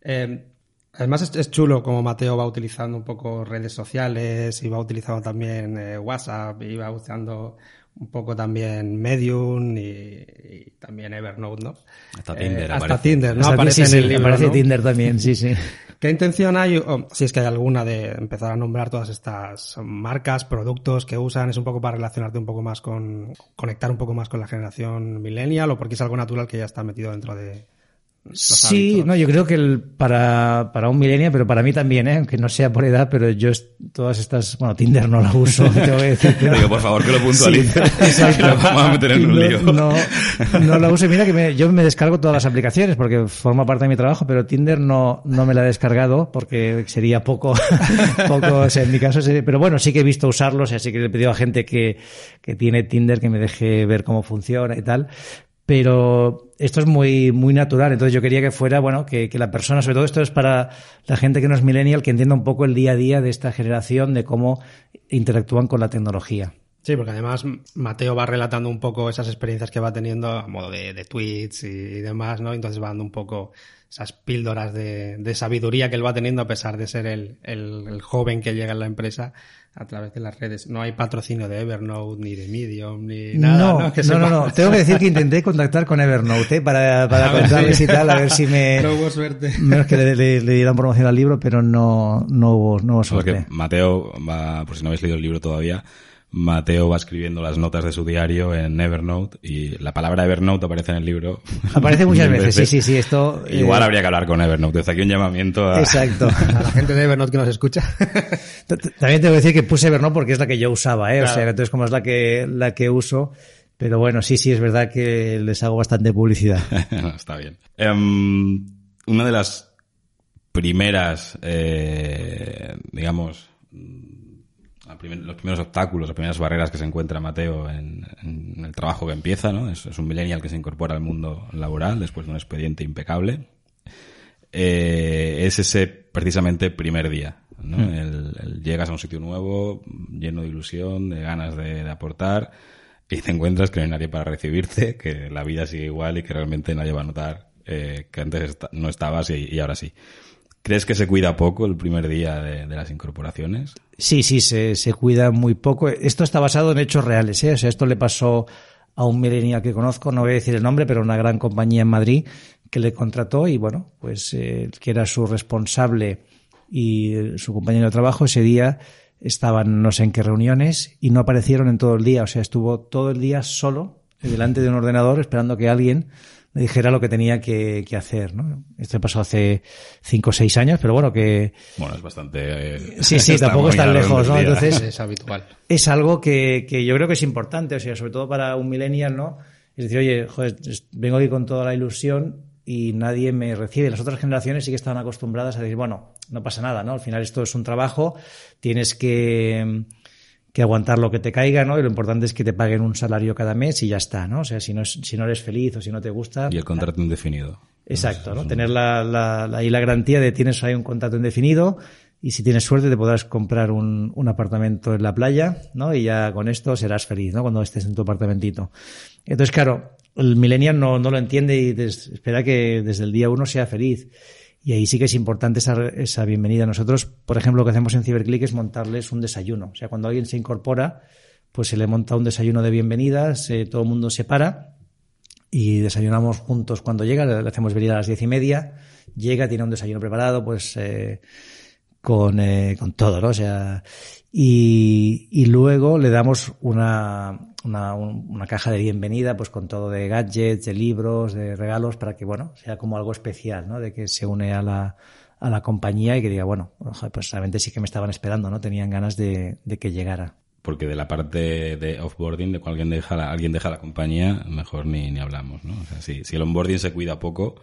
Eh, además es, es chulo como Mateo va utilizando un poco redes sociales y va utilizando también eh, WhatsApp y va usando un poco también Medium y, y también Evernote, ¿no? Hasta Eh, Tinder hasta aparece. Tinder, ¿no? Hasta aparece sí, en el libro, aparece ¿no? Tinder también, sí, sí. ¿Qué intención hay, si es que hay alguna, de empezar a nombrar todas estas marcas, productos que usan? ¿Es un poco para relacionarte un poco más con, conectar un poco más con la generación millennial o porque es algo natural que ya está metido dentro de Sí, no, yo creo que el, para, para un millennial, pero para mí también, ¿eh? aunque no sea por edad, pero yo es- todas estas, bueno, Tinder no la uso, tengo que decir. pero- Digo, por favor, que lo puntualice. Exacto. que lo vamos a meter en un No- lío. No, no la uso. Y Mira que me- yo me descargo todas las aplicaciones porque forma parte de mi trabajo, pero Tinder no, no me la he descargado porque sería poco, poco, o sea, en mi caso, sería- pero bueno, sí que he visto usarlos, así que le he pedido a gente que, que tiene Tinder que me deje ver cómo funciona y tal. Pero esto es muy, muy natural. Entonces yo quería que fuera, bueno, que, que la persona, sobre todo esto es para la gente que no es millennial, que entienda un poco el día a día de esta generación, de cómo interactúan con la tecnología. Sí, porque además Mateo va relatando un poco esas experiencias que va teniendo a modo de, de tweets y demás, ¿no? Entonces va dando un poco esas píldoras de, de sabiduría que él va teniendo a pesar de ser el, el- el joven que llega en la empresa a través de las redes. No hay patrocinio de Evernote, ni de Medium, ni nada, ¿no? no, Que no, no, sepa- no. Tengo que decir que intenté contactar con Evernote ¿eh? para, para contarles y tal, a ver si me... No hubo suerte. Menos que le, le- le dieran promoción al libro, pero no, no hubo, no hubo Porque suerte. Mateo va, por si no habéis leído el libro todavía, Mateo va escribiendo las notas de su diario en Evernote y la palabra Evernote aparece en el libro. Aparece muchas veces, sí, sí, sí, esto... eh, Igual habría que hablar con Evernote. Desde aquí un llamamiento a... Exacto. A la gente de Evernote que nos escucha. También tengo que decir que puse Evernote porque es la que yo usaba, ¿eh? O sea, entonces como es la que, la que uso, pero bueno, sí, sí, es verdad que les hago bastante publicidad. Está bien. Em, una de las primeras, eh, digamos, primer- los primeros obstáculos, las primeras barreras que se encuentra Mateo en, en el trabajo que empieza, ¿no? Es, es un millennial que se incorpora al mundo laboral después de un expediente impecable. Eh, es ese precisamente primer día, ¿no? El- el llegas a un sitio nuevo, lleno de ilusión, de ganas de, de aportar, y te encuentras que no hay nadie para recibirte, que la vida sigue igual y que realmente nadie va a notar eh, que antes no estabas y, y ahora sí. ¿Crees que se cuida poco el primer día de, las incorporaciones? Sí, sí, se, se cuida muy poco. Esto está basado en hechos reales, ¿eh? O sea, esto le pasó a un millennial que conozco, no voy a decir el nombre, pero una gran compañía en Madrid que le contrató y bueno, pues eh, que era su responsable y eh, su compañero de trabajo ese día estaban no sé en qué reuniones y no aparecieron en todo el día, o sea, estuvo todo el día solo delante de un ordenador esperando que alguien le dijera lo que tenía que, que hacer, ¿no? Esto pasó hace cinco o seis años, pero bueno, que Bueno, es bastante... eh, Sí, sí, tampoco es tan lejos, ¿no? Entonces- es habitual. es algo que, que yo creo que es importante, o sea, sobre todo para un millennial, ¿no? Es decir, oye, joder, vengo aquí con toda la ilusión y nadie me recibe. Las otras generaciones sí que estaban acostumbradas a decir, bueno, no pasa nada, ¿no? Al final esto es un trabajo, tienes que, que aguantar lo que te caiga, ¿no? Y lo importante es que te paguen un salario cada mes y ya está, ¿no? O sea, si no, es- si no eres feliz o si no te gusta. Y el contrato indefinido. Exacto, ¿no? Tener la, la, la, ahí la garantía de tienes ahí un contrato indefinido y si tienes suerte te podrás comprar un, un apartamento en la playa, ¿no? Y ya con esto serás feliz, ¿no? Cuando estés en tu apartamentito. Entonces, claro, el millennial no, no lo entiende y des- espera que desde el día uno sea feliz. Y ahí sí que es importante esa, esa bienvenida. Nosotros, por ejemplo, lo que hacemos en Ciberclick es montarles un desayuno. O sea, cuando alguien se incorpora, pues se le monta un desayuno de bienvenidas, eh, todo el mundo se para y desayunamos juntos cuando llega, le hacemos venir a las diez y media, llega, tiene un desayuno preparado, pues eh, con, eh, con todo, ¿no? O sea, y, luego le damos una, una, un- una caja de bienvenida, pues con todo de gadgets, de libros, de regalos, para que, bueno, sea como algo especial, ¿no? De que se une a la, a la compañía y que diga, bueno, pues realmente sí que me estaban esperando, ¿no? Tenían ganas de, de que llegara. Porque de la parte de offboarding, de cuando alguien deja la, alguien deja la compañía, mejor ni, ni hablamos, ¿no? O sea, si, si el onboarding se cuida poco,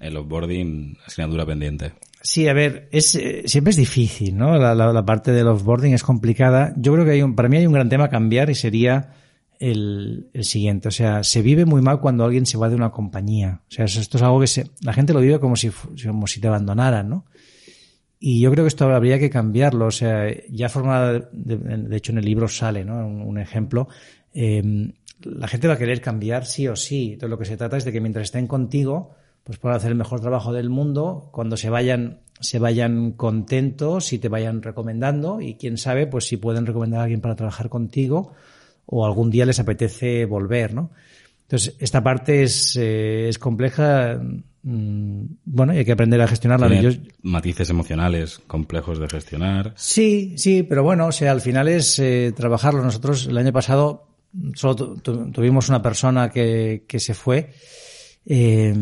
el offboarding asignatura pendiente. Sí, a ver, es, eh, siempre es difícil, ¿no? La, parte del offboarding es complicada. Yo creo que hay un, para mí hay un gran tema a cambiar y sería el, siguiente. O sea, se vive muy mal cuando alguien se va de una compañía. O sea, esto es algo que se, la gente lo vive como si, como si te abandonaran, ¿no? Y yo creo que esto habría que cambiarlo. O sea, ya forma, de, de hecho en el libro sale, ¿no? Un, un ejemplo. Eh, la gente va a querer cambiar sí o sí. Entonces lo que se trata es de que mientras estén contigo, pues puedan hacer el mejor trabajo del mundo. Cuando se vayan, se vayan contentos y te vayan recomendando. Y quién sabe, pues si pueden recomendar a alguien para trabajar contigo o algún día les apetece volver, ¿no? Entonces, esta parte es, eh, es compleja. mm, Bueno, y hay que aprender a gestionarla. Tiene Yo- matices emocionales complejos de gestionar. Sí, sí, pero bueno, o sea, al final es eh, trabajarlo. Nosotros el año pasado solo tu- tu- tuvimos una persona que, que se fue eh,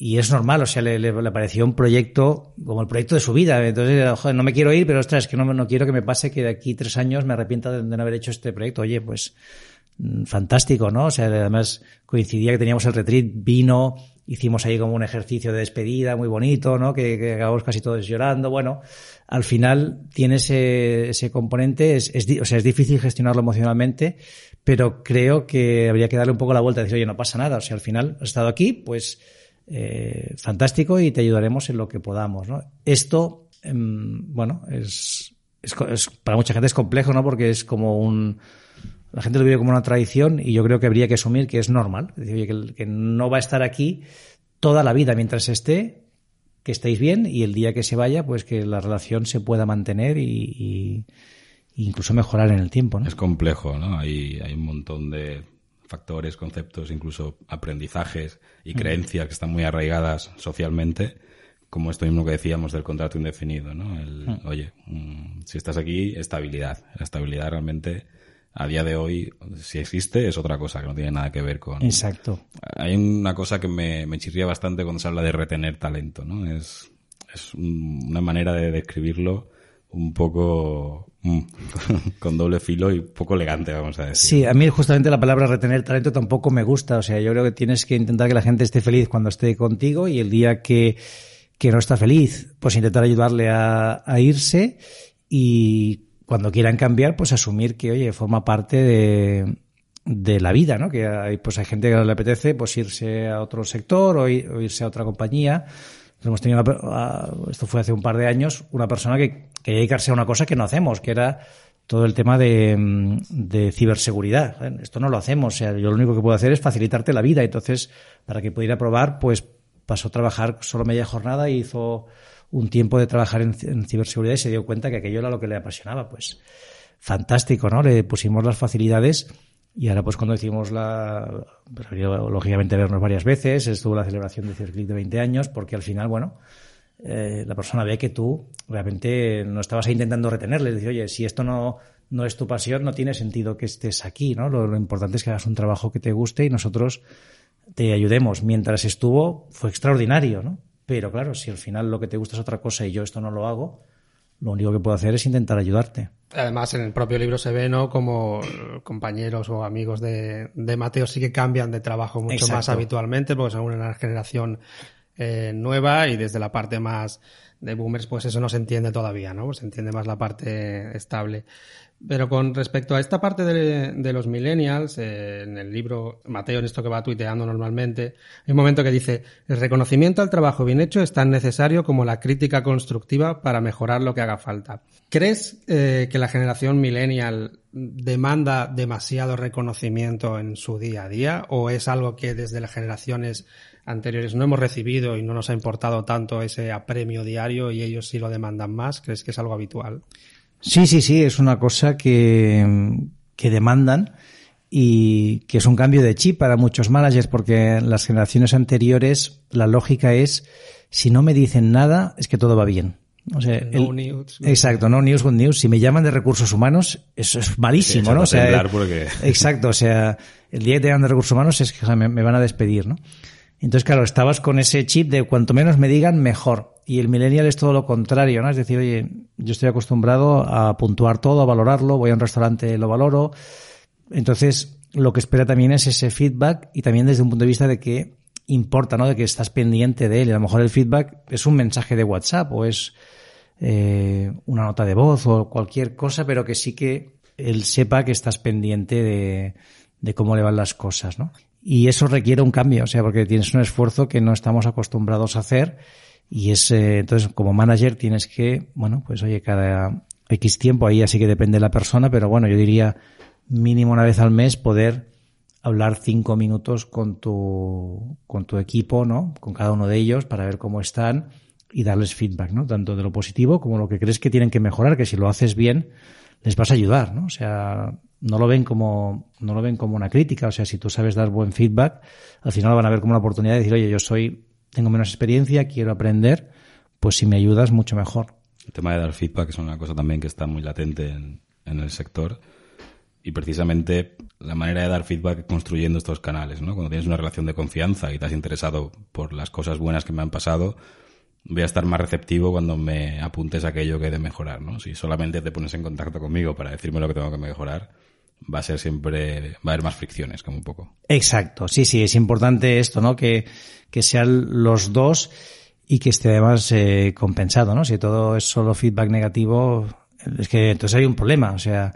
y es normal, o sea, le, pareció un proyecto como el proyecto de su vida. Entonces, no me quiero ir, pero ostras, que no, no quiero que me pase que de aquí tres años me arrepienta de, de no haber hecho este proyecto. Oye, pues mm, fantástico, ¿no? O sea, además coincidía que teníamos el retreat, vino, hicimos ahí como un ejercicio de despedida muy bonito, ¿no? Que, que acabamos casi todos llorando. Bueno, al final tiene ese, ese componente, es, es, o sea, es difícil gestionarlo emocionalmente, pero creo que habría que darle un poco la vuelta y decir, oye, no pasa nada, o sea, al final has estado aquí, pues eh, fantástico y te ayudaremos en lo que podamos, ¿no? Esto, em, bueno, es, es, es- para mucha gente es complejo, ¿no? Porque es como un, la gente lo vive como una tradición y yo creo que habría que asumir que es normal. Es decir, que, no va a estar aquí toda la vida mientras esté, que estéis bien y el día que se vaya, pues que la relación se pueda mantener y, y- incluso mejorar en el tiempo, ¿no? Es complejo, ¿no? Hay, hay un montón de factores, conceptos, incluso aprendizajes y creencias que están muy arraigadas socialmente, como esto mismo que decíamos del contrato indefinido, ¿no? El, Oye, mm, si estás aquí, estabilidad. La estabilidad realmente, a día de hoy, si existe, es otra cosa que no tiene nada que ver con... Exacto. Hay una cosa que me, me chirría bastante cuando se habla de retener talento, ¿no? Es, es un- una manera de describirlo un poco mm, con doble filo y poco elegante, vamos a decir. Sí, a mí justamente la palabra retener talento tampoco me gusta. O sea, yo creo que tienes que intentar que la gente esté feliz cuando esté contigo y el día que, que no está feliz, pues intentar ayudarle a, a irse y cuando quieran cambiar, pues asumir que, oye, forma parte de, la vida, ¿no? Que hay, pues hay gente que no le apetece pues irse a otro sector o, irse a otra compañía. Hemos tenido, una esto fue hace un par de años, una persona que quería dedicarse a una cosa que no hacemos, que era todo el tema de, ciberseguridad. Esto no lo hacemos. O sea, yo lo único que puedo hacer es facilitarte la vida. Entonces, para que pudiera probar, pues pasó a trabajar solo media jornada y hizo un tiempo de trabajar en, ciberseguridad y se dio cuenta que aquello era lo que le apasionaba. Pues fantástico, ¿no? Le pusimos las facilidades y ahora pues cuando hicimos la... Pues, habría, lógicamente vernos varias veces, estuvo la celebración de Ciberclick de 20 años, porque al final, bueno, eh, la persona ve que tú realmente no estabas ahí intentando retenerle, decir, oye, si esto no, no es tu pasión, no tiene sentido que estés aquí, ¿no? Lo, lo importante es que hagas un trabajo que te guste y nosotros te ayudemos. Mientras estuvo, fue extraordinario, ¿no? Pero claro, si al final lo que te gusta es otra cosa y yo esto no lo hago, lo único que puedo hacer es intentar ayudarte. Además, en el propio libro se ve, ¿no? Como eh, compañeros o amigos de, de Mateo sí que cambian de trabajo mucho Exacto. más habitualmente, porque son una generación eh, nueva y desde la parte más de boomers, pues eso no se entiende todavía, ¿no? Pues se entiende más la parte estable. Pero con respecto a esta parte de, los millennials, eh, en el libro, Mateo, en esto que va tuiteando normalmente, hay un momento que dice, el reconocimiento al trabajo bien hecho es tan necesario como la crítica constructiva para mejorar lo que haga falta. ¿Crees eh, que la generación millennial demanda demasiado reconocimiento en su día a día o es algo que desde las generaciones anteriores no hemos recibido y no nos ha importado tanto ese apremio diario y ellos sí lo demandan más? ¿Crees que es algo habitual? Sí, sí, sí, es una cosa que, que demandan y que es un cambio de chip para muchos managers porque en las generaciones anteriores la lógica es si no me dicen nada es que todo va bien. O sea, No el- news. exacto, no news, good news. Si me llaman de recursos humanos, eso es malísimo, Sí, ¿no? O sea, porque- exacto, o sea, el día que te llaman de recursos humanos es que o sea, me, me van a despedir, ¿no? Entonces, claro, estabas con ese chip de cuanto menos me digan, mejor. Y el millennial es todo lo contrario, ¿no? Es decir, oye, yo estoy acostumbrado a puntuar todo, a valorarlo, voy a un restaurante, lo valoro. Entonces, lo que espera también es ese feedback y también desde un punto de vista de que importa, ¿no? De que estás pendiente de él. Y a lo mejor el feedback es un mensaje de WhatsApp o es eh, una nota de voz o cualquier cosa, pero que sí que él sepa que estás pendiente de, de cómo le van las cosas, ¿no? Y eso requiere un cambio, o sea, porque tienes un esfuerzo que no estamos acostumbrados a hacer y es, eh, entonces, como manager tienes que, bueno, pues oye, cada X tiempo, ahí así que depende de la persona, pero bueno, yo diría mínimo una vez al mes poder hablar cinco minutos con tu, con tu equipo, ¿no? Con cada uno de ellos para ver cómo están y darles feedback, ¿no? Tanto de lo positivo como lo que crees que tienen que mejorar, que si lo haces bien, les vas a ayudar, ¿no? O sea, no lo ven como, no lo ven como una crítica. O sea, si tú sabes dar buen feedback, al final lo van a ver como una oportunidad de decir, oye, yo soy, tengo menos experiencia, quiero aprender, pues si me ayudas, mucho mejor. El tema de dar feedback es una cosa también que está muy latente en, en el sector. Y precisamente la manera de dar feedback construyendo estos canales, ¿no? Cuando tienes una relación de confianza y te has interesado por las cosas buenas que me han pasado, voy a estar más receptivo cuando me apuntes aquello que he de mejorar, ¿no? Si solamente te pones en contacto conmigo para decirme lo que tengo que mejorar, va a ser siempre, va a haber más fricciones, como un poco. Exacto, sí, sí, es importante esto, ¿no? Que, que sean los dos y que esté además eh, compensado, ¿no? Si todo es solo feedback negativo, es que entonces hay un problema, o sea,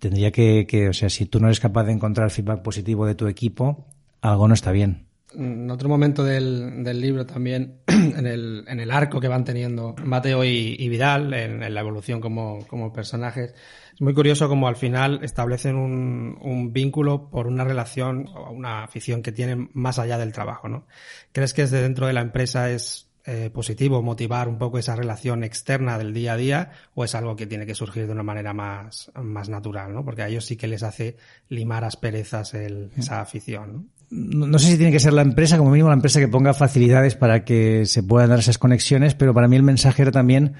tendría que, que, o sea, si tú no eres capaz de encontrar feedback positivo de tu equipo, algo no está bien. En otro momento del, del libro también, en el, en el arco que van teniendo Mateo y, y Vidal, en, en, la evolución como, como personajes, es muy curioso como al final establecen un, un vínculo por una relación o una afición que tienen más allá del trabajo, ¿no? ¿Crees que desde dentro de la empresa es eh, positivo motivar un poco esa relación externa del día a día o es algo que tiene que surgir de una manera más, más natural, ¿no? Porque a ellos sí que les hace limar asperezas el, esa afición, ¿no? No sé si tiene que ser la empresa, como mínimo la empresa que ponga facilidades para que se puedan dar esas conexiones, pero para mí el mensaje era también,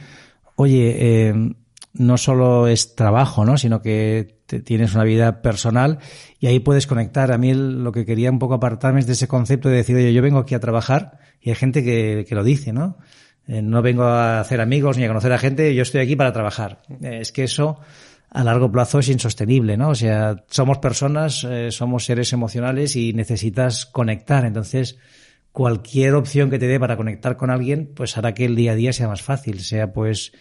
oye, eh, no solo es trabajo, ¿no? Sino que te, tienes una vida personal y ahí puedes conectar. A mí lo que quería un poco apartarme es de ese concepto de decir, oye, yo vengo aquí a trabajar y hay gente que, que lo dice, ¿no? Eh, no vengo a hacer amigos ni a conocer a gente, yo estoy aquí para trabajar. Eh, es que eso a largo plazo es insostenible, ¿no? O sea, somos personas, eh, somos seres emocionales y necesitas conectar. Entonces, cualquier opción que te dé para conectar con alguien, pues hará que el día a día sea más fácil, sea pues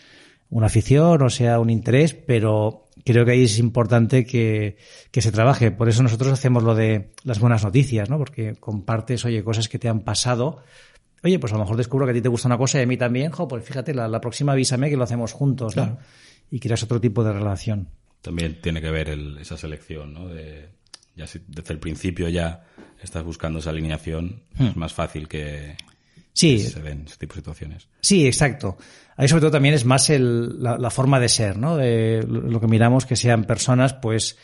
una afición o sea un interés, pero creo que ahí es importante que, que, se trabaje. Por eso nosotros hacemos lo de las buenas noticias, ¿no? Porque compartes, oye, cosas que te han pasado. Oye, pues a lo mejor descubro que a ti te gusta una cosa y a mí también. Jo, pues fíjate, la, la próxima avísame que lo hacemos juntos. ¿no? Y creas otro tipo de relación. También tiene que ver el, esa selección, ¿no? De, ya si desde el principio ya estás buscando esa alineación, hmm. es más fácil que, sí. que se den ese tipo de situaciones. Sí, exacto. Ahí sobre todo también es más el, la, la, forma de ser, ¿no? De lo que miramos que sean personas, pues,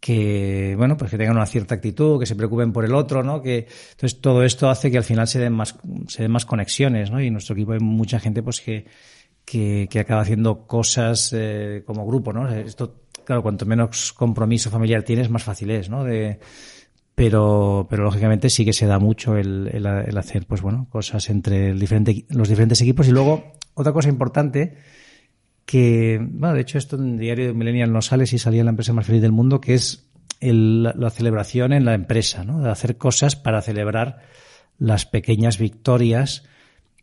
que, bueno, pues que tengan una cierta actitud, que se preocupen por el otro, ¿no? Que, entonces todo esto hace que al final se den más, se den más conexiones, ¿no? Y en nuestro equipo hay mucha gente, pues, que, que, acaba haciendo cosas eh, como grupo, ¿no? Esto, claro, cuanto menos compromiso familiar tienes, más fácil es, ¿no? De, pero, pero lógicamente sí que se da mucho el, el, hacer, pues bueno, cosas entre el diferente, los diferentes equipos. Y luego, otra cosa importante, que, bueno, de hecho esto en diario de Millennial no sale si salía la empresa más feliz del mundo, que es el, la celebración en la empresa, ¿no? De hacer cosas para celebrar las pequeñas victorias.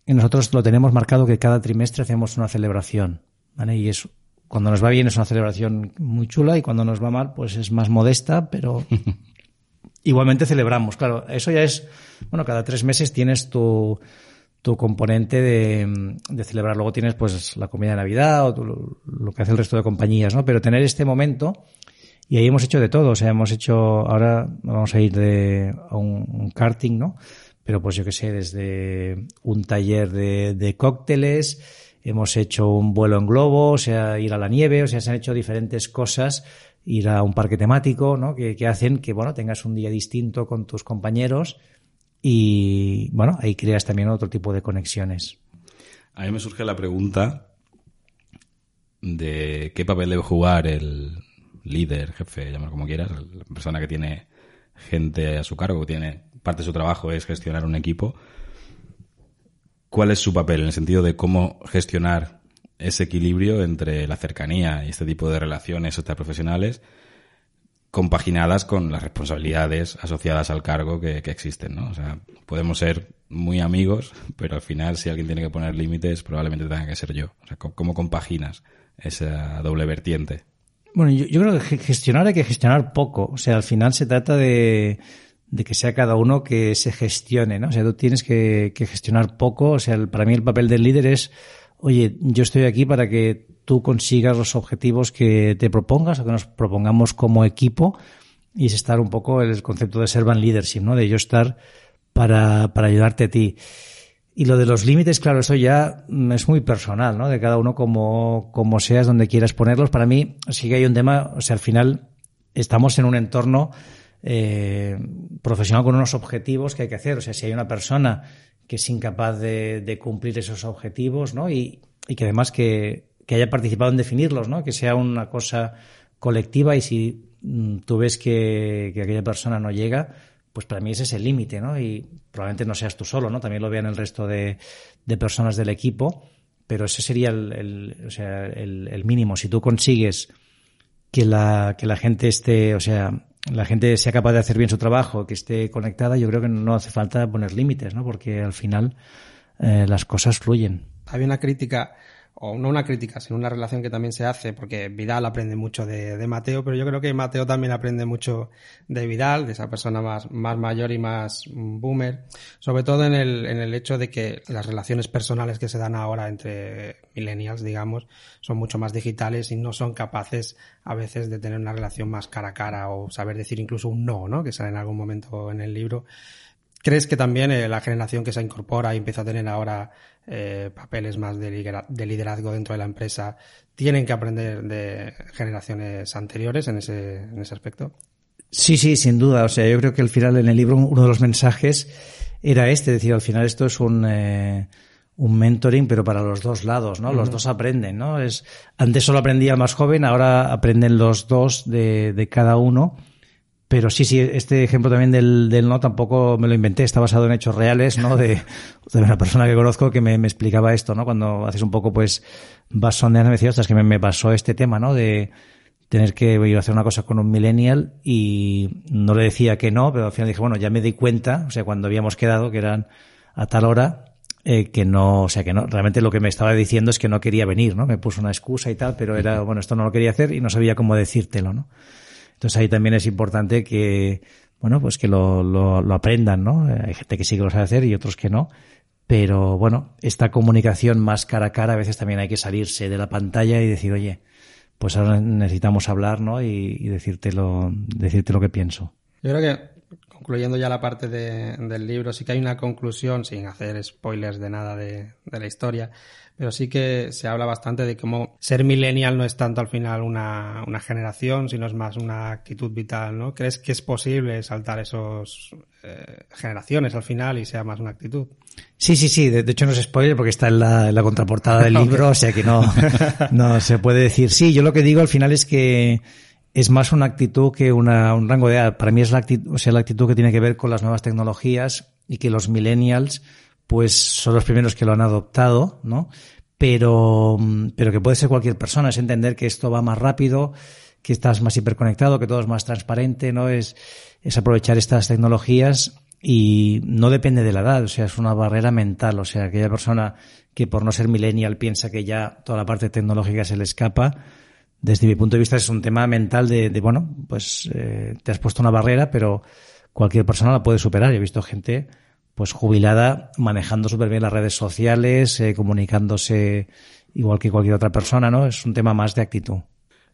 Y nosotros lo tenemos marcado que cada trimestre hacemos una celebración, ¿vale? Y es, cuando nos va bien es una celebración muy chula y cuando nos va mal, pues es más modesta, pero igualmente celebramos. Claro, eso ya es, bueno, cada tres meses tienes tu, tu componente de, de celebrar. Luego tienes pues la comida de Navidad o tu, lo que hace el resto de compañías, ¿no? Pero tener este momento, y ahí hemos hecho de todo, o sea, hemos hecho, ahora vamos a ir de, a un, un karting, ¿no? Pero pues yo que sé, desde un taller de, cócteles, hemos hecho un vuelo en globo, o sea, ir a la nieve, o sea, se han hecho diferentes cosas ir a un parque temático, ¿no? Que, que, hacen que, bueno, tengas un día distinto con tus compañeros y, bueno, ahí creas también otro tipo de conexiones. A mí me surge la pregunta de qué papel debe jugar el líder, jefe, llámalo como quieras, la persona que tiene gente a su cargo, que tiene parte de su trabajo es gestionar un equipo. ¿Cuál es su papel en el sentido de cómo gestionar ese equilibrio entre la cercanía y este tipo de relaciones profesionales compaginadas con las responsabilidades asociadas al cargo que, que, existen, ¿no? O sea, podemos ser muy amigos, pero al final si alguien tiene que poner límites probablemente tenga que ser yo. O sea, ¿cómo compaginas esa doble vertiente? Bueno, yo, yo, creo que gestionar hay que gestionar poco. O sea, al final se trata de, de que sea cada uno que se gestione, ¿no? O sea, tú tienes que, que gestionar poco. O sea, para mí el papel del líder es, oye, yo estoy aquí para que tú consigas los objetivos que te propongas o que nos propongamos como equipo y es estar un poco el concepto de servant leadership, ¿no? De yo estar para, para ayudarte a ti. Y lo de los límites, claro, eso ya es muy personal, ¿no? De cada uno como, como seas, donde quieras ponerlos. Para mí sí que hay un tema, o sea, al final estamos en un entorno eh, profesional con unos objetivos que hay que hacer. O sea, si hay una persona que es incapaz de, cumplir esos objetivos, ¿no? Y, y que además que, haya participado en definirlos, ¿no? Que sea una cosa colectiva y si mm, tú ves que, que aquella persona no llega, pues para mí ese es el límite, ¿no? Y probablemente no seas tú solo, ¿no? También lo vean el resto de, personas del equipo, pero ese sería el, o sea, el, mínimo. Si tú consigues que la, que la gente esté, o sea, la gente sea capaz de hacer bien su trabajo, que esté conectada, yo creo que no hace falta poner límites, ¿no? Porque al final eh, las cosas fluyen. Había una crítica o no una crítica, sino una relación que también se hace, porque Vidal aprende mucho de, Mateo, pero yo creo que Mateo también aprende mucho de Vidal, de esa persona más, más mayor y más boomer, sobre todo en el, en el hecho de que las relaciones personales que se dan ahora entre millennials, digamos, son mucho más digitales y no son capaces a veces de tener una relación más cara a cara o saber decir incluso un no, ¿no? Que sale en algún momento en el libro. ¿Crees que también eh, la generación que se incorpora y empieza a tener ahora eh, papeles más de, de, liderazgo dentro de la empresa tienen que aprender de generaciones anteriores en ese, en ese aspecto? Sí, sí, sin duda. O sea, yo creo que al final en el libro uno de los mensajes era este, es decir, al final esto es un, eh, un mentoring, pero para los dos lados, ¿no? Uh -huh. Los dos aprenden, ¿no? Es, antes solo aprendía el más joven, ahora aprenden los dos de, de cada uno pero sí, sí, este ejemplo también del, del, no tampoco me lo inventé, está basado en hechos reales, ¿no? De, de una persona que conozco que me, me, explicaba esto, ¿no? Cuando haces un poco, pues, vas sondeando, me decía, ostras, que me, me, pasó este tema, ¿no? De tener que ir a hacer una cosa con un millennial y no le decía que no, pero al final dije, bueno, ya me di cuenta, o sea, cuando habíamos quedado, que eran a tal hora, eh, que no, o sea, que no, realmente lo que me estaba diciendo es que no quería venir, ¿no? Me puso una excusa y tal, pero era, bueno, esto no lo quería hacer y no sabía cómo decírtelo, ¿no? Entonces ahí también es importante que, bueno, pues que lo, lo, lo, aprendan, ¿no? Hay gente que sí que lo sabe hacer y otros que no. Pero bueno, esta comunicación más cara a cara, a veces también hay que salirse de la pantalla y decir, oye, pues ahora necesitamos hablar, ¿no? Y, y decirte, lo, decirte lo que pienso. Yo creo que, concluyendo ya la parte de, del libro, sí que hay una conclusión, sin hacer spoilers de nada de, de la historia, pero sí que se habla bastante de cómo ser millennial no es tanto al final una, una generación, sino es más una actitud vital, ¿no? ¿Crees que es posible saltar esos eh, generaciones al final y sea más una actitud? Sí, sí, sí. De, de hecho no es spoiler porque está en la, en la contraportada del libro, o sea que no, no se puede decir. Sí, yo lo que digo al final es que es más una actitud que una, un rango de edad. Para mí es la actitud, o sea, la actitud que tiene que ver con las nuevas tecnologías y que los millennials pues son los primeros que lo han adoptado, ¿no? Pero, pero que puede ser cualquier persona, es entender que esto va más rápido, que estás más hiperconectado, que todo es más transparente, ¿no? Es, es aprovechar estas tecnologías y no depende de la edad, o sea, es una barrera mental, o sea, aquella persona que por no ser millennial piensa que ya toda la parte tecnológica se le escapa, desde mi punto de vista es un tema mental de, de bueno, pues eh, te has puesto una barrera, pero cualquier persona la puede superar. He visto gente pues jubilada, manejando súper bien las redes sociales, eh, comunicándose igual que cualquier otra persona, ¿no? Es un tema más de actitud.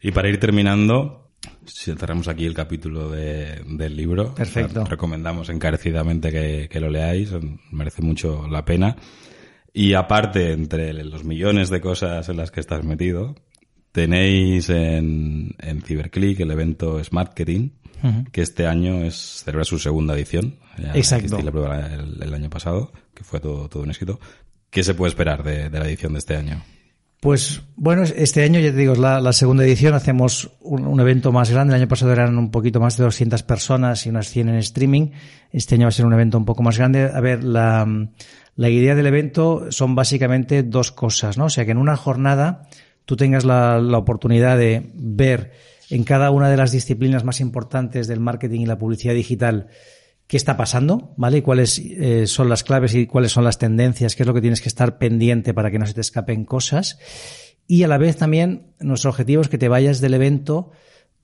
Y para ir terminando, si cerramos aquí el capítulo de, del libro, Perfecto. recomendamos encarecidamente que, que, lo leáis, merece mucho la pena. Y aparte, entre los millones de cosas en las que estás metido, tenéis en, en Cyberclick el evento Smartketing, uh -huh. que este año es celebra su segunda edición. Ya Exacto. La prueba el, el, año pasado, que fue todo, todo un éxito. ¿Qué se puede esperar de, de, la edición de este año? Pues bueno, este año, ya te digo, es la, la segunda edición, hacemos un, un, evento más grande. El año pasado eran un poquito más de 200 personas y unas 100 en streaming. Este año va a ser un evento un poco más grande. A ver, la, la idea del evento son básicamente dos cosas, ¿no? O sea, que en una jornada tú tengas la, oportunidad de ver en cada una de las disciplinas más importantes del marketing y la publicidad digital qué está pasando, ¿vale? Y cuáles eh, son las claves y cuáles son las tendencias, qué es lo que tienes que estar pendiente para que no se te escapen cosas. y a la vez también nuestro objetivo es que te vayas del evento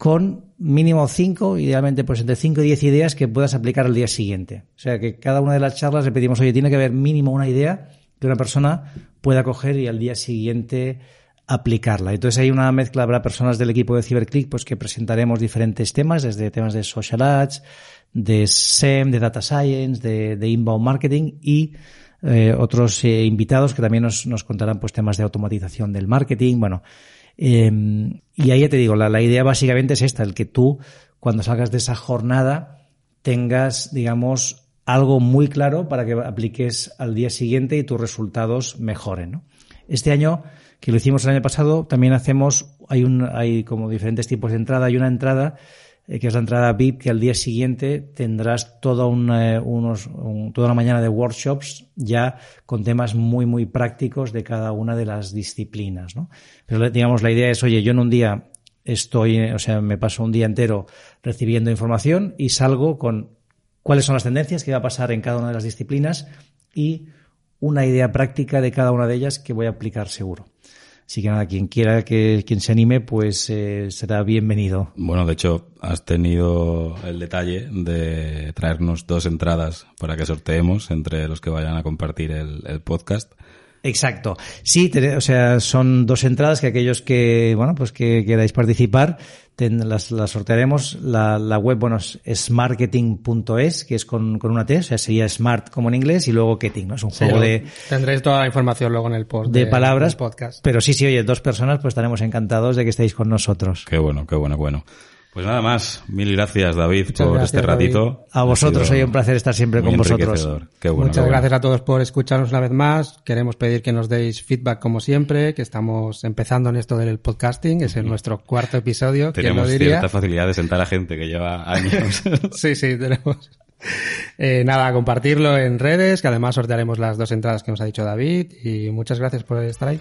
con mínimo cinco, idealmente pues entre cinco y diez ideas que puedas aplicar al día siguiente. O sea que cada una de las charlas le pedimos, oye, tiene que haber mínimo una idea que una persona pueda coger y al día siguiente aplicarla. Entonces hay una mezcla, habrá personas del equipo de CyberClick pues que presentaremos diferentes temas, desde temas de social ads, de SEM, de data science, de, inbound marketing y eh, otros eh, invitados que también nos, nos, contarán pues temas de automatización del marketing. Bueno, em, y ahí ya te digo, la, la idea básicamente es esta, el que tú cuando salgas de esa jornada tengas, digamos, algo muy claro para que apliques al día siguiente y tus resultados mejoren. ¿no? Este año que lo hicimos el año pasado, también hacemos, hay un, hay como diferentes tipos de entrada, hay una entrada eh, que es la entrada VIP, que al día siguiente tendrás toda una, unos, toda una mañana de workshops ya con temas muy, muy prácticos de cada una de las disciplinas, ¿no? Pero digamos, la idea es, oye, yo en un día estoy, o sea, me paso un día entero recibiendo información y salgo con cuáles son las tendencias que va a pasar en cada una de las disciplinas y una idea práctica de cada una de ellas que voy a aplicar seguro. Así que nada, quien quiera que quien se anime, pues eh, será bienvenido. Bueno, de hecho, has tenido el detalle de traernos dos entradas para que sorteemos entre los que vayan a compartir el podcast. Exacto. Sí, o sea, son dos entradas que aquellos que, bueno, pues que queráis participar, las, sortearemos. La, la, web, bueno, es smartketing.es, que es con, con una T, o sea, sería smart como en inglés, y luego ketting, ¿no? Es un juego de... Tendréis toda la información luego en el post. De, palabras. Podcast. Pero sí, sí, oye, dos personas, pues estaremos encantados de que estéis con nosotros. Qué bueno, qué bueno, bueno. Pues nada más. Mil gracias, David, por este ratito. A vosotros, hoy un placer estar siempre con vosotros. Muchas gracias a todos por escucharnos una vez más. Queremos pedir que nos deis feedback como siempre, que estamos empezando en esto del podcasting. Es en nuestro cuarto episodio. Tenemos cierta facilidad de sentar a gente que lleva años. sí, sí, tenemos. Eh, nada, compartirlo en redes, que además sortearemos las dos entradas que nos ha dicho David. Y muchas gracias por estar ahí.